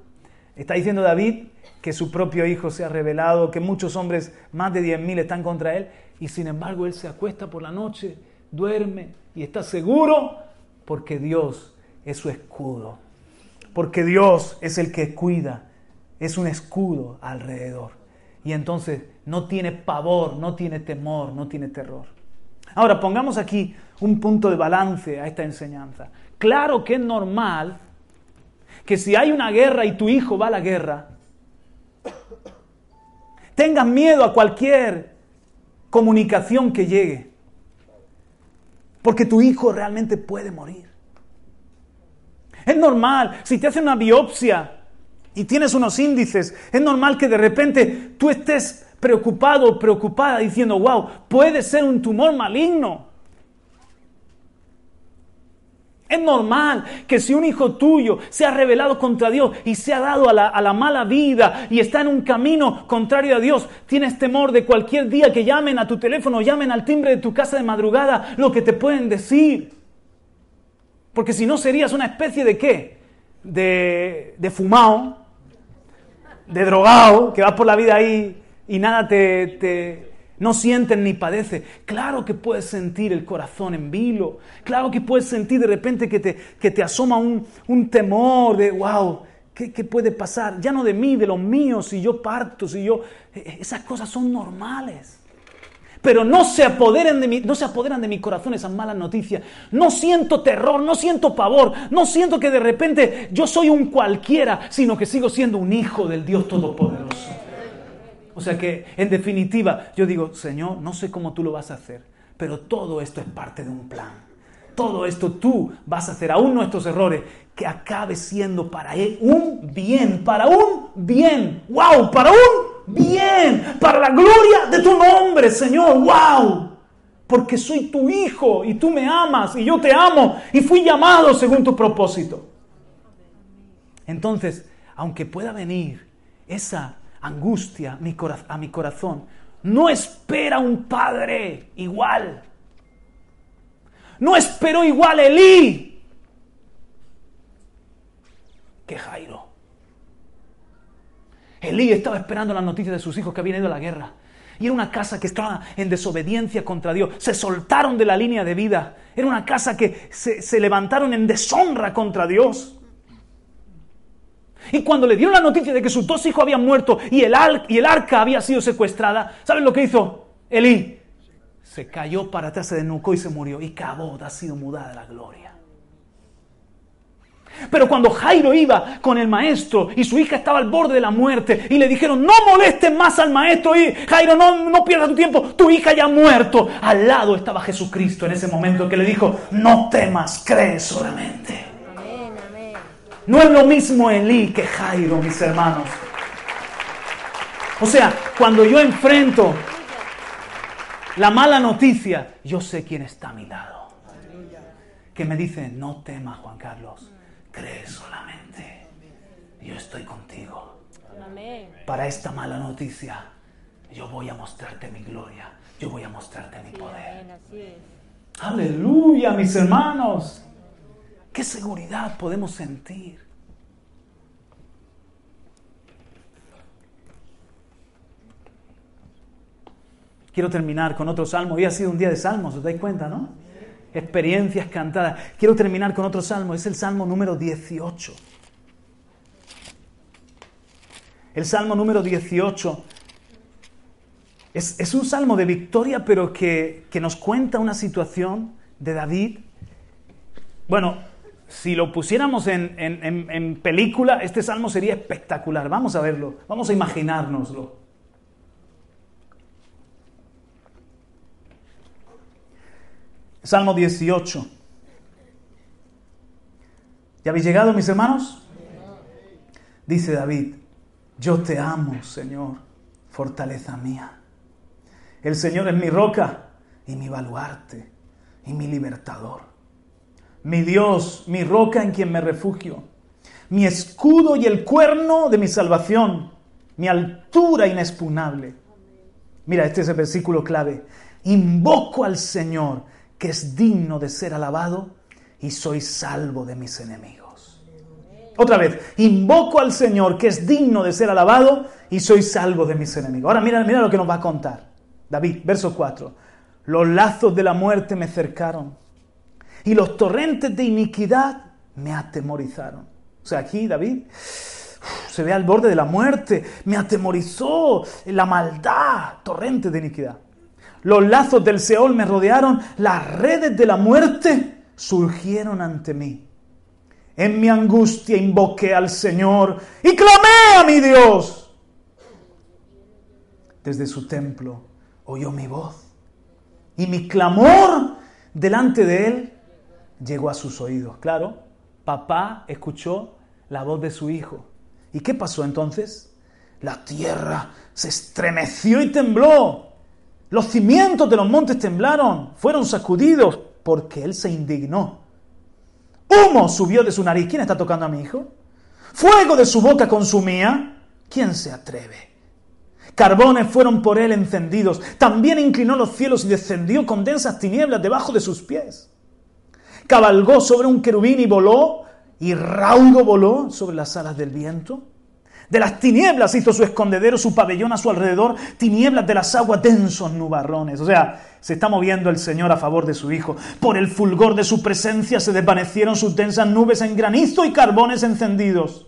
Está diciendo David que su propio hijo se ha revelado, que muchos hombres, más de diez mil, están contra él, y sin embargo él se acuesta por la noche, duerme y está seguro porque Dios es su escudo porque Dios es el que cuida, es un escudo alrededor. Y entonces no tiene pavor, no tiene temor, no tiene terror. Ahora pongamos aquí un punto de balance a esta enseñanza. Claro que es normal que si hay una guerra y tu hijo va a la guerra, tengas miedo a cualquier comunicación que llegue, porque tu hijo realmente puede morir. Es normal, si te hacen una biopsia y tienes unos índices, es normal que de repente tú estés preocupado o preocupada diciendo, wow, puede ser un tumor maligno. Es normal que si un hijo tuyo se ha rebelado contra Dios y se ha dado a la, a la, mala vida y está en un camino contrario a Dios, tienes temor de cualquier día que llamen a tu teléfono, llamen al timbre de tu casa de madrugada, lo que te pueden decir. Porque si no serías una especie de qué? De, de fumado, de drogado, que vas por la vida ahí y nada te, te, no sientes ni padece. Claro que puedes sentir el corazón en vilo. Claro que puedes sentir de repente que te, que te asoma un, un temor de, wow, ¿qué, ¿qué, puede pasar? Ya no de mí, de los míos, si yo parto, si yo... E, esas cosas son normales pero no se, apoderan de mi, no se apoderan de mi corazón esas malas noticias. No siento terror, no siento pavor, no siento que de repente yo soy un cualquiera, sino que sigo siendo un hijo del Dios Todopoderoso. O sea que, en definitiva, yo digo, Señor, no sé cómo tú lo vas a hacer, pero todo esto es parte de un plan. Todo esto tú vas a hacer, aún nuestros errores, que acabe siendo para Él un bien, para un bien. ¡Wow! Para un bien, para la gloria de tu nombre, Señor. ¡Wow! Porque soy tu hijo y tú me amas y yo te amo y fui llamado según tu propósito. Entonces, aunque pueda venir esa angustia a mi corazón, no espera un padre igual. No esperó igual Elí que Jairo. Elí estaba esperando las noticias de sus hijos que habían ido a la guerra. Y era una casa que estaba en desobediencia contra Dios. Se soltaron de la línea de vida. Era una casa que se, levantaron en deshonra contra Dios. Y cuando le dieron la noticia de que sus dos hijos habían muerto y el, arca había sido secuestrada, ¿saben lo que hizo Elí? Se cayó para atrás, se desnucó y se murió. Y Cabot ha sido mudada la gloria. Pero cuando Jairo iba con el maestro y su hija estaba al borde de la muerte y le dijeron, no molestes más al maestro y Jairo, no, no pierdas tu tiempo, tu hija ya ha muerto. Al lado estaba Jesucristo en ese momento que le dijo, no temas, cree solamente. No es lo mismo Elí que Jairo, mis hermanos. O sea, cuando yo enfrento la mala noticia, yo sé quién está a mi lado. Que me dice, no temas, Juan Carlos Cree solamente. Yo estoy contigo. Para esta mala noticia, yo voy a mostrarte mi gloria, yo voy a mostrarte mi poder. Amén, así es. Aleluya, mis hermanos. ¿Qué seguridad podemos sentir? Quiero terminar con otro salmo. Hoy ha sido un día de salmos, ¿os dais cuenta, no? Experiencias cantadas. Quiero terminar con otro salmo. Es el salmo número 18. El salmo número 18 es, es un salmo de victoria, pero que, que nos cuenta una situación de David. Bueno, si lo pusiéramos en, en- en- en película, este salmo sería espectacular. Vamos a verlo, vamos a imaginárnoslo. Salmo 18. ¿Ya habéis llegado, mis hermanos? Dice David, yo te amo, Señor, fortaleza mía. El Señor es mi roca y mi baluarte y mi libertador. Mi Dios, mi roca en quien me refugio. Mi escudo y el cuerno de mi salvación. Mi altura inexpugnable. Mira, este es el versículo clave. Invoco al Señor, que es digno de ser alabado, y soy salvo de mis enemigos. Otra vez, invoco al Señor, que es digno de ser alabado, y soy salvo de mis enemigos. Ahora mira, mira lo que nos va a contar. David, verso 4. Los lazos de la muerte me cercaron, y los torrentes de iniquidad me atemorizaron. O sea, aquí David se ve al borde de la muerte, me atemorizó la maldad, torrente de iniquidad. Los lazos del Seol me rodearon, las redes de la muerte surgieron ante mí. En mi angustia invoqué al Señor y clamé a mi Dios. Desde su templo oyó mi voz y mi clamor delante de él llegó a sus oídos. Claro, papá escuchó la voz de su hijo. ¿Y qué pasó entonces? La tierra se estremeció y tembló. Los cimientos de los montes temblaron, fueron sacudidos, porque él se indignó. Humo subió de su nariz. ¿Quién está tocando a mi hijo? Fuego de su boca consumía. ¿Quién se atreve? Carbones fueron por él encendidos. También inclinó los cielos y descendió con densas tinieblas debajo de sus pies. Cabalgó sobre un querubín y voló, y raudo voló sobre las alas del viento. De las tinieblas hizo su escondedero, su pabellón a su alrededor, tinieblas de las aguas, densos nubarrones. O sea, se está moviendo el Señor a favor de su Hijo. Por el fulgor de su presencia se desvanecieron sus densas nubes en granizo y carbones encendidos.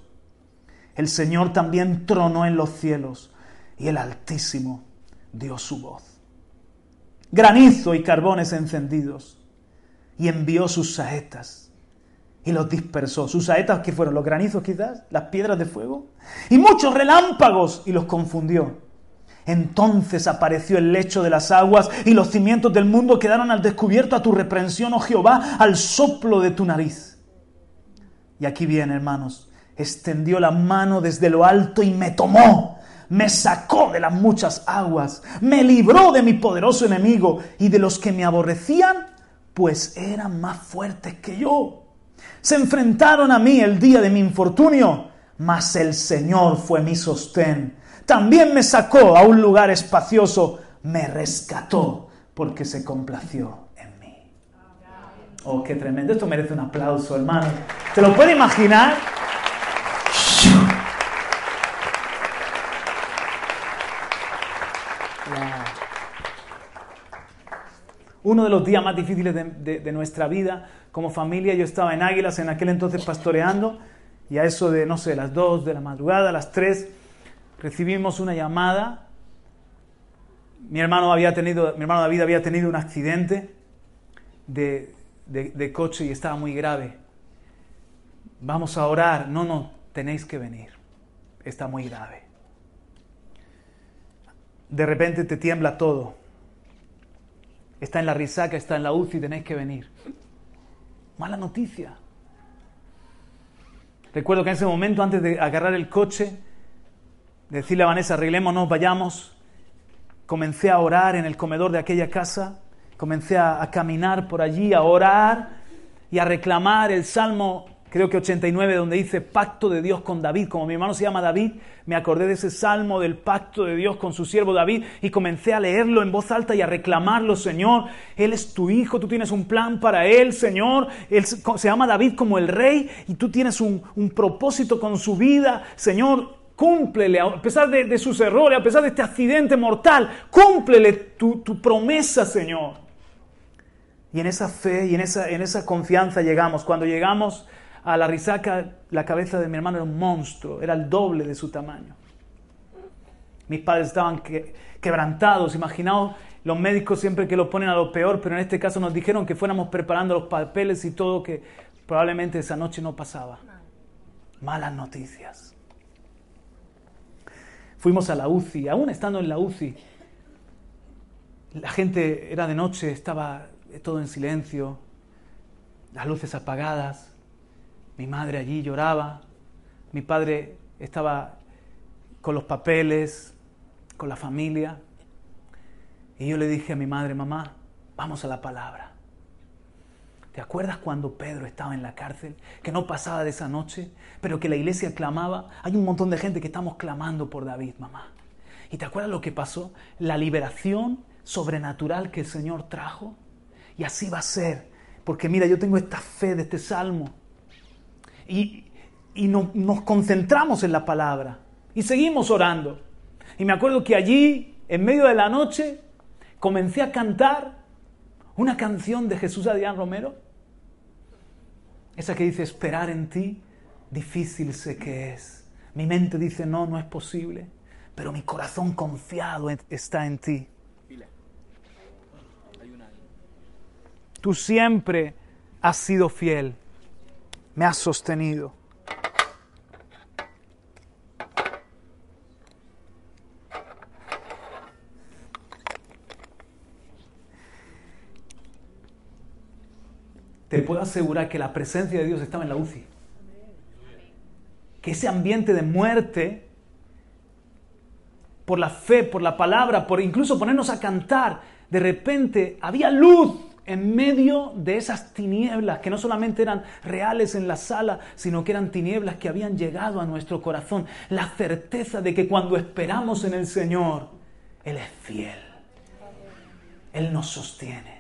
El Señor también tronó en los cielos y el Altísimo dio su voz. Granizo y carbones encendidos y envió sus saetas y los dispersó. Sus saetas que fueron los granizos quizás, las piedras de fuego, y muchos relámpagos y los confundió. Entonces apareció el lecho de las aguas y los cimientos del mundo quedaron al descubierto a tu reprensión, oh Jehová, al soplo de tu nariz. Y aquí viene, hermanos, extendió la mano desde lo alto y me tomó, me sacó de las muchas aguas, me libró de mi poderoso enemigo y de los que me aborrecían, pues eran más fuertes que yo. Se enfrentaron a mí el día de mi infortunio, mas el Señor fue mi sostén. También me sacó a un lugar espacioso, me rescató porque se complació en mí. Oh, qué tremendo. Esto merece un aplauso, hermano. ¿Se lo puede imaginar? Uno de los días más difíciles de- de nuestra vida como familia, yo estaba en Águilas en aquel entonces pastoreando y a eso de, no sé, las 2 de la madrugada, a las 3, recibimos una llamada. Mi hermano, había tenido, mi hermano David había tenido un accidente de, de- de coche y estaba muy grave. Vamos a orar. No, no, tenéis que venir. Está muy grave. De repente te tiembla todo. Está en la risaca, está en la UCI, tenéis que venir. Mala noticia. Recuerdo que en ese momento, antes de agarrar el coche, decirle a Vanessa, arreglémonos, vayamos, comencé a orar en el comedor de aquella casa, comencé a, a caminar por allí, a orar y a reclamar el Salmo creo que 89, donde dice pacto de Dios con David. Como mi hermano se llama David, me acordé de ese salmo del pacto de Dios con su siervo David y comencé a leerlo en voz alta y a reclamarlo, Señor, Él es tu hijo, tú tienes un plan para Él, Señor. Él se llama David como el rey y tú tienes un, propósito con su vida, Señor. Cúmplele, a pesar de, sus errores, a pesar de este accidente mortal, cúmplele tu, tu promesa, Señor. Y en esa fe y en esa, en esa confianza llegamos. Cuando llegamos a la risaca, la cabeza de mi hermano era un monstruo, era el doble de su tamaño. Mis padres estaban quebrantados, imaginaos los médicos siempre que lo ponen a lo peor, pero en este caso nos dijeron que fuéramos preparando los papeles y todo, que probablemente esa noche no pasaba. Malas noticias. Fuimos a la UCI, aún estando en la UCI, la gente era de noche, estaba todo en silencio, las luces apagadas. Mi madre allí lloraba, mi padre estaba con los papeles, con la familia. Y yo le dije a mi madre, mamá, vamos a la palabra. ¿Te acuerdas cuando Pedro estaba en la cárcel? Que no pasaba de esa noche, pero que la iglesia clamaba. Hay un montón de gente que estamos clamando por David, mamá. ¿Y te acuerdas lo que pasó? La liberación sobrenatural que el Señor trajo. Y así va a ser. Porque mira, yo tengo esta fe de este salmo y, nos concentramos en la palabra y seguimos orando. Y me acuerdo que allí, en medio de la noche, comencé a cantar una canción de Jesús Adrián Romero. Esa que dice, esperar en ti, difícil sé que es. Mi mente dice, no, no es posible, pero mi corazón confiado está en ti. Tú siempre has sido fiel me ha sostenido. Te puedo asegurar que la presencia de Dios estaba en la UCI. Que ese ambiente de muerte, por la fe, por la palabra, por incluso ponernos a cantar, de repente había luz en medio de esas tinieblas que no solamente eran reales en la sala, sino que eran tinieblas que habían llegado a nuestro corazón. La certeza de que cuando esperamos en el Señor, Él es fiel. Él nos sostiene.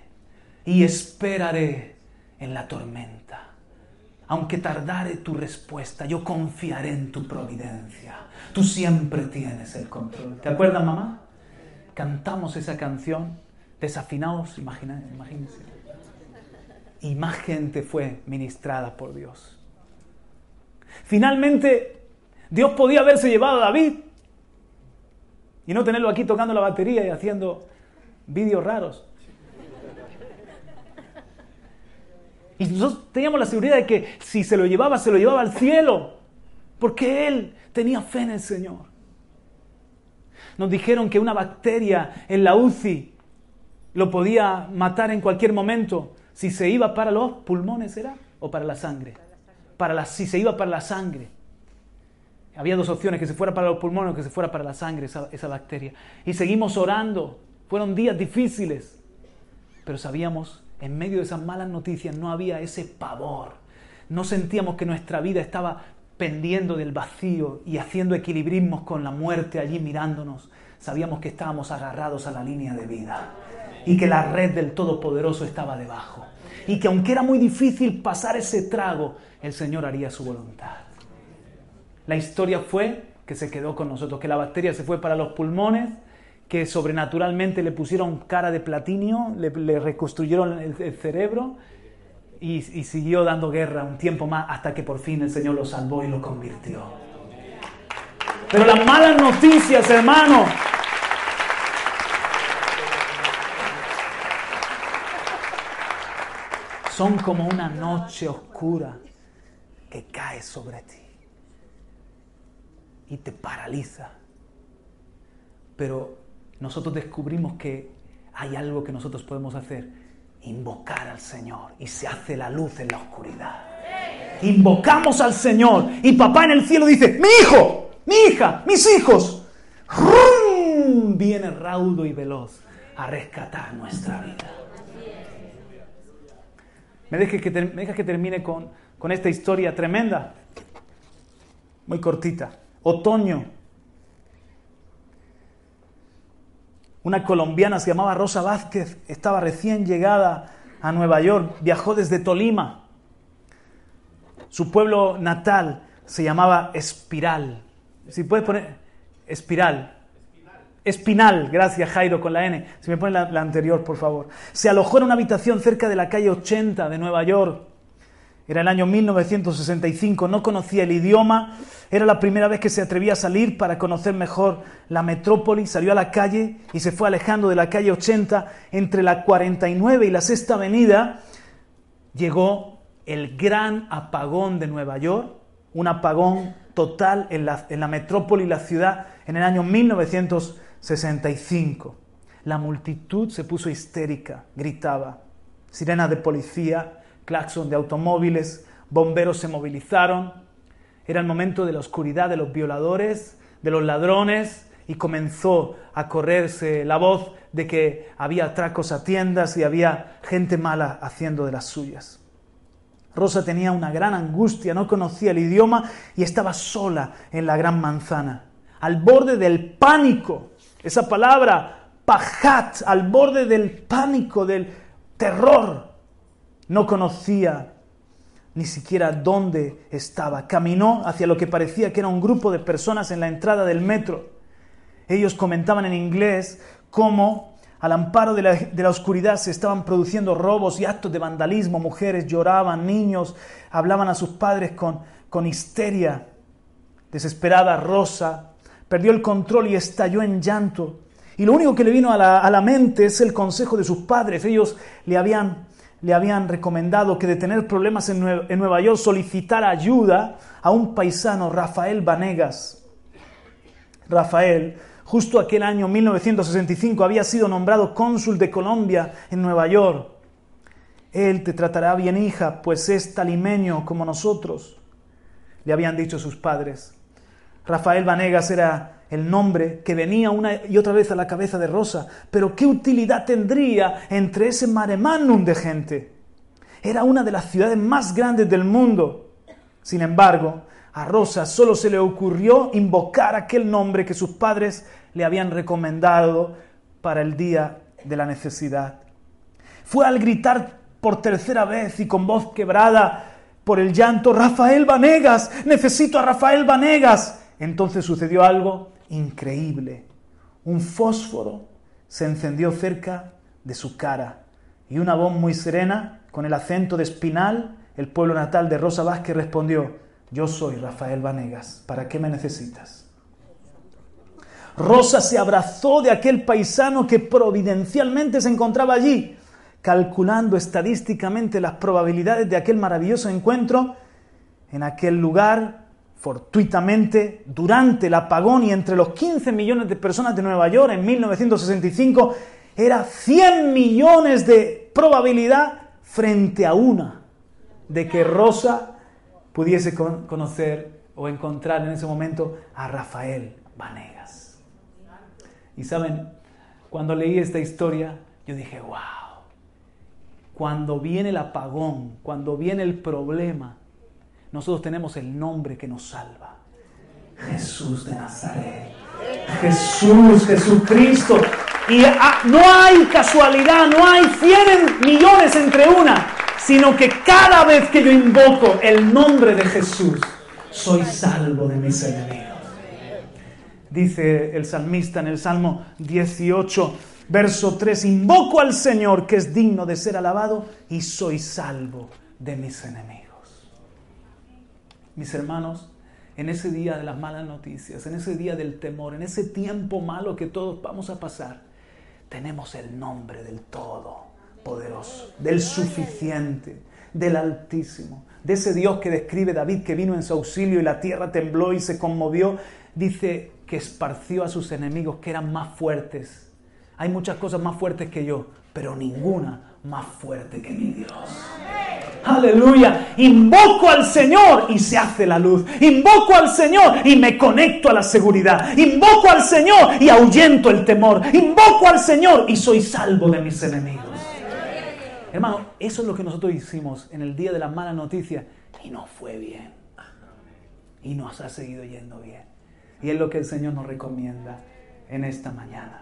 Y esperaré en la tormenta. Aunque tardare tu respuesta, yo confiaré en tu providencia. Tú siempre tienes el control. ¿Te acuerdas, mamá? Cantamos esa canción desafinados, imagínense. Y más gente fue ministrada por Dios. Finalmente, Dios podía haberse llevado a David y no tenerlo aquí tocando la batería y haciendo vídeos raros. Y nosotros teníamos la seguridad de que si se lo llevaba, se lo llevaba al cielo, porque él tenía fe en el Señor. Nos dijeron que una bacteria en la UCI lo podía matar en cualquier momento. Si se iba para los pulmones, ¿era? ¿O para la sangre? Para la, si se iba para la sangre. Había dos opciones, que se fuera para los pulmones o que se fuera para la sangre esa, esa bacteria. Y seguimos orando. Fueron días difíciles. Pero sabíamos, en medio de esas malas noticias, no había ese pavor. No sentíamos que nuestra vida estaba pendiendo del vacío y haciendo equilibrismos con la muerte allí mirándonos. Sabíamos que estábamos agarrados a la línea de vida y que la red del Todopoderoso estaba debajo. Y que aunque era muy difícil pasar ese trago, el Señor haría su voluntad. La historia fue que se quedó con nosotros, que la bacteria se fue para los pulmones, que sobrenaturalmente le pusieron cara de platinio, le, reconstruyeron el, cerebro y, y siguió dando guerra un tiempo más hasta que por fin el Señor lo salvó y lo convirtió. Pero las malas noticias, hermano, son como una noche oscura que cae sobre ti y te paraliza. Pero nosotros descubrimos que hay algo que nosotros podemos hacer, invocar al Señor y se hace la luz en la oscuridad. Invocamos al Señor y papá en el cielo dice, mi hijo, mi hija, mis hijos, viene raudo y veloz a rescatar nuestra vida. ¿Me dejas que, que termine con, con esta historia tremenda? Muy cortita. Otoño. Una colombiana se llamaba Rosa Vázquez, estaba recién llegada a Nueva York, viajó desde Tolima. Su pueblo natal se llamaba Espiral. Si puedes poner Espiral. Espinal, gracias Jairo con la N. Si me pone la, anterior, por favor. Se alojó en una habitación cerca de la calle 80 de Nueva York. Era el año 1965, no conocía el idioma, era la primera vez que se atrevía a salir para conocer mejor la metrópoli, salió a la calle y se fue alejando de la calle 80 entre la 49 y la Sexta Avenida. Llegó el gran apagón de Nueva York, un apagón total en la, en la metrópoli, la ciudad, en el año 1965. La multitud se puso histérica, gritaba, sirenas de policía, claxon de automóviles, bomberos se movilizaron. Era el momento de la oscuridad de los violadores, de los ladrones, y comenzó a correrse la voz de que había atracos a tiendas y había gente mala haciendo de las suyas. Rosa tenía una gran angustia, no conocía el idioma y estaba sola en la gran manzana, al borde del pánico. Esa palabra, pajat, al borde del pánico, del terror. No conocía ni siquiera dónde estaba. Caminó hacia lo que parecía que era un grupo de personas en la entrada del metro. Ellos comentaban en inglés cómo al amparo de la, oscuridad se estaban produciendo robos y actos de vandalismo. Mujeres lloraban, niños hablaban a sus padres con, con histeria. Desesperada, Rosa perdió el control y estalló en llanto. Y lo único que le vino a la, a la mente es el consejo de sus padres. Ellos le habían le habían recomendado que de tener problemas en, Nueva York solicitara ayuda a un paisano, Rafael Vanegas. Rafael, justo aquel año 1965, había sido nombrado cónsul de Colombia en Nueva York. Él te tratará bien, hija, pues es talimeño como nosotros, le habían dicho sus padres. Rafael Vanegas era el nombre que venía una y otra vez a la cabeza de Rosa, pero ¿qué utilidad tendría entre ese mare magnum de gente? Era una de las ciudades más grandes del mundo. Sin embargo, a Rosa solo se le ocurrió invocar aquel nombre que sus padres le habían recomendado para el día de la necesidad. Fue al gritar por tercera vez y con voz quebrada por el llanto, Rafael Vanegas, necesito a Rafael Vanegas. Entonces sucedió algo increíble. Un fósforo se encendió cerca de su cara y una voz muy serena, con el acento de Espinal, el pueblo natal de Rosa Vázquez, respondió, yo soy Rafael Vanegas, ¿para qué me necesitas? Rosa se abrazó de aquel paisano que providencialmente se encontraba allí, calculando estadísticamente las probabilidades de aquel maravilloso encuentro en aquel lugar fortuitamente durante el apagón y entre los 15 millones de personas de Nueva York en 1965 era 100 millones de probabilidad frente a una de que Rosa pudiese conocer o encontrar en ese momento a Rafael Vanegas. Y saben, cuando leí esta historia, yo dije, wow, cuando viene el apagón, cuando viene el problema, nosotros tenemos el nombre que nos salva. Jesús de Nazaret. Jesús, Jesucristo. Y ah, no hay casualidad, no hay 100 millones entre una, sino que cada vez que yo invoco el nombre de Jesús, soy salvo de mis enemigos. Dice el salmista en el Salmo 18, verso 3, invoco al Señor que es digno de ser alabado y soy salvo de mis enemigos mis hermanos, en ese día de las malas noticias, en ese día del temor, en ese tiempo malo que todos vamos a pasar, tenemos el nombre del Todopoderoso, del Suficiente, del Altísimo, de ese Dios que describe David que vino en su auxilio y la tierra tembló y se conmovió, dice que esparció a sus enemigos que eran más fuertes. Hay muchas cosas más fuertes que yo, pero ninguna más fuerte que mi Dios. Aleluya. Invoco al Señor y se hace la luz. Invoco al Señor y me conecto a la seguridad. Invoco al Señor y ahuyento el temor. Invoco al Señor y soy salvo de mis enemigos. Hermano, eso es lo que nosotros hicimos en el día de la mala noticia y no fue bien. Y nos ha seguido yendo bien. Y es lo que el Señor nos recomienda en esta mañana.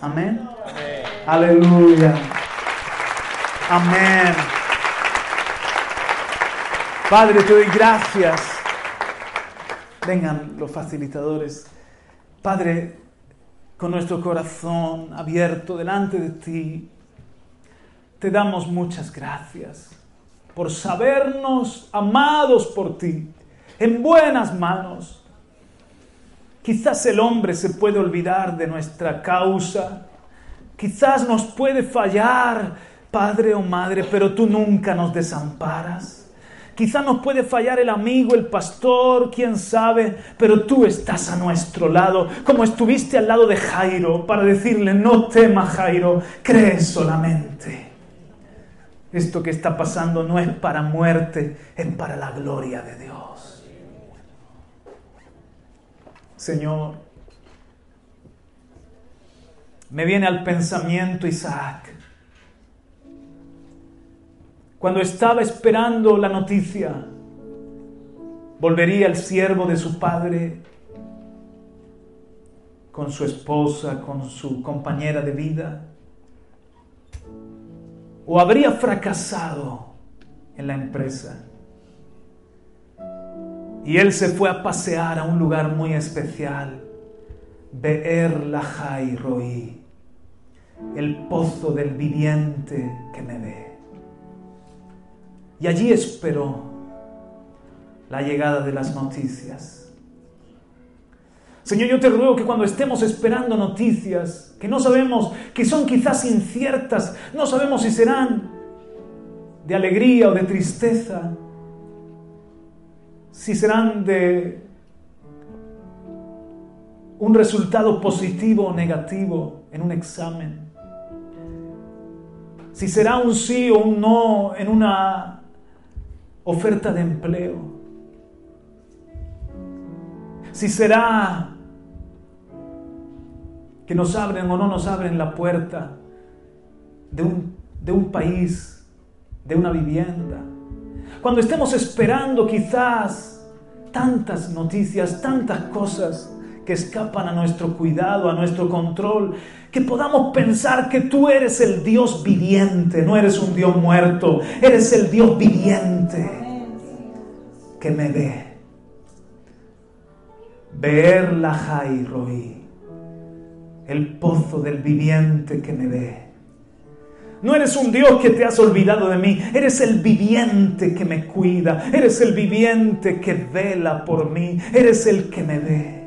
Amén. Aleluya. Amén. Padre, te doy gracias. Vengan los facilitadores. Padre, con nuestro corazón abierto delante de ti, te damos muchas gracias por sabernos amados por ti, en buenas manos. Quizás el hombre se puede olvidar de nuestra causa, quizás nos puede fallar, padre o madre, pero tú nunca nos desamparas. Quizás nos puede fallar el amigo, el pastor, quién sabe, pero tú estás a nuestro lado, como estuviste al lado de Jairo, para decirle, no temas Jairo, cree solamente. Esto que está pasando no es para muerte, es para la gloria de Dios. Señor, me viene al pensamiento Isaac cuando estaba esperando la noticia, volvería el siervo de su padre con su esposa, con su compañera de vida, o habría fracasado en la empresa. Y él se fue a pasear a un lugar muy especial, Beer Lahai Roí, el pozo del viviente que me ve. Y allí esperó la llegada de las noticias. Señor, yo te ruego que cuando estemos esperando noticias, que no sabemos, que son quizás inciertas, no sabemos si serán de alegría o de tristeza, si serán de un resultado positivo o negativo en un examen, si será un sí o un no en una oferta de empleo, si será que nos abren o no nos abren la puerta de un, de un país, de una vivienda. Cuando estemos esperando quizás tantas noticias, tantas cosas que escapan a nuestro cuidado, a nuestro control, que podamos pensar que tú eres el Dios viviente, no eres un Dios muerto, eres el Dios viviente que me ve. Ver la Jairoi, el pozo del viviente que me ve. No eres un Dios que te has olvidado de mí, eres el viviente que me cuida, eres el viviente que vela por mí, eres el que me ve.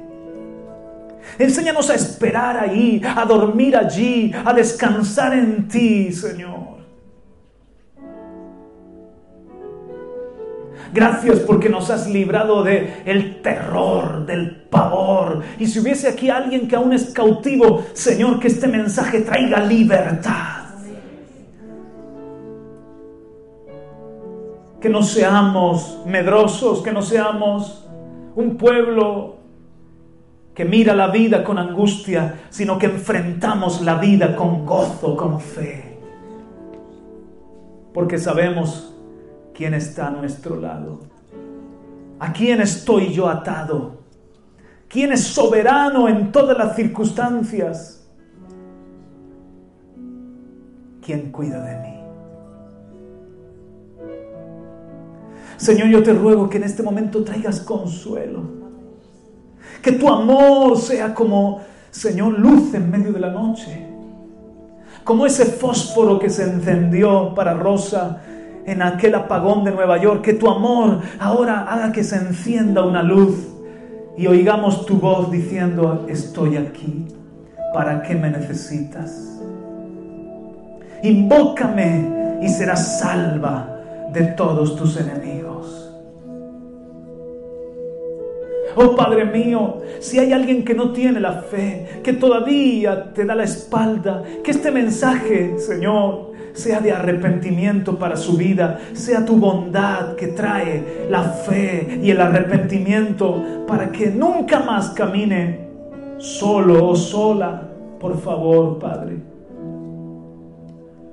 Enséñanos a esperar ahí, a dormir allí, a descansar en ti, Señor. Gracias porque nos has librado de el terror, del pavor. Y si hubiese aquí alguien que aún es cautivo, Señor, que este mensaje traiga libertad. Que no seamos medrosos, que no seamos un pueblo que mira la vida con angustia, sino que enfrentamos la vida con gozo, con fe. Porque sabemos quién está a nuestro lado. ¿A quién estoy yo atado? ¿Quién es soberano en todas las circunstancias? ¿Quién cuida de mí? Señor, yo te ruego que en este momento traigas consuelo que tu amor sea como, Señor, luz en medio de la noche. Como ese fósforo que se encendió para Rosa en aquel apagón de Nueva York. Que tu amor ahora haga que se encienda una luz y oigamos tu voz diciendo, estoy aquí. ¿Para qué me necesitas? Invócame y serás salva de todos tus enemigos. Oh Padre mío, si hay alguien que no tiene la fe, que todavía te da la espalda, que este mensaje, Señor, sea de arrepentimiento para su vida, sea tu bondad que trae la fe y el arrepentimiento para que nunca más camine solo o sola. Por favor, Padre.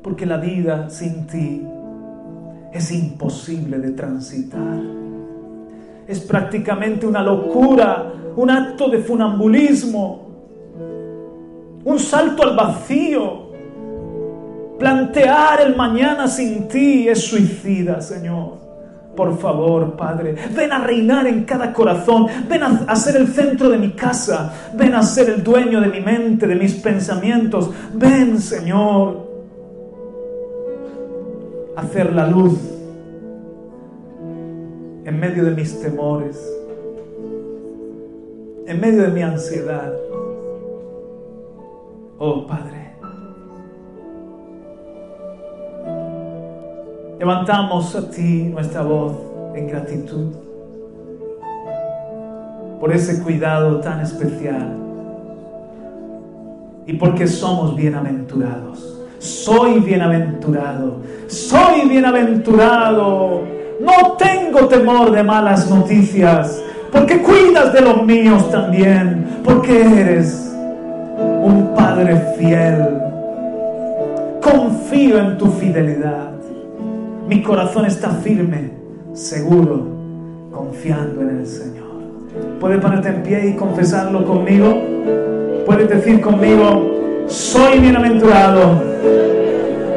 porque la vida sin ti es imposible de transitar. Es prácticamente una locura, un acto de funambulismo, un salto al vacío. Plantear el mañana sin ti es suicida, Señor. Por favor, Padre, ven a reinar en cada corazón, ven a, ser el centro de mi casa, ven a ser el dueño de mi mente, de mis pensamientos. Ven, Señor, a hacer la luz en medio de mis temores, en medio de mi ansiedad. Oh, Padre. Levantamos a ti nuestra voz en gratitud por ese cuidado tan especial y porque somos bienaventurados. Soy bienaventurado, soy bienaventurado. No tengo temor de malas noticias, porque cuidas de los míos también, porque eres un Padre fiel. Confío en tu fidelidad. Mi corazón está firme, seguro, confiando en el Señor. ¿Puedes ponerte en pie y confesarlo conmigo? ¿Puedes decir conmigo, soy bienaventurado?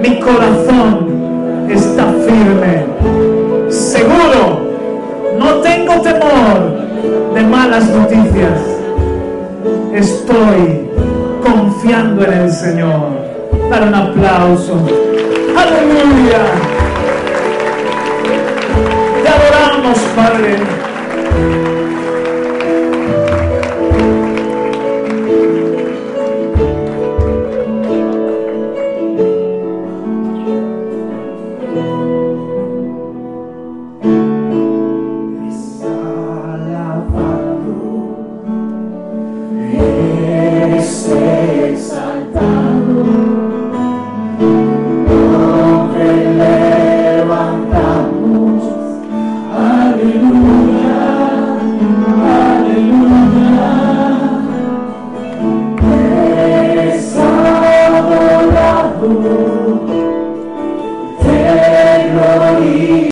Mi corazón está firme, seguro, no tengo temor de malas noticias. Estoy confiando en el Señor. Dar un aplauso. Aleluya. Padre.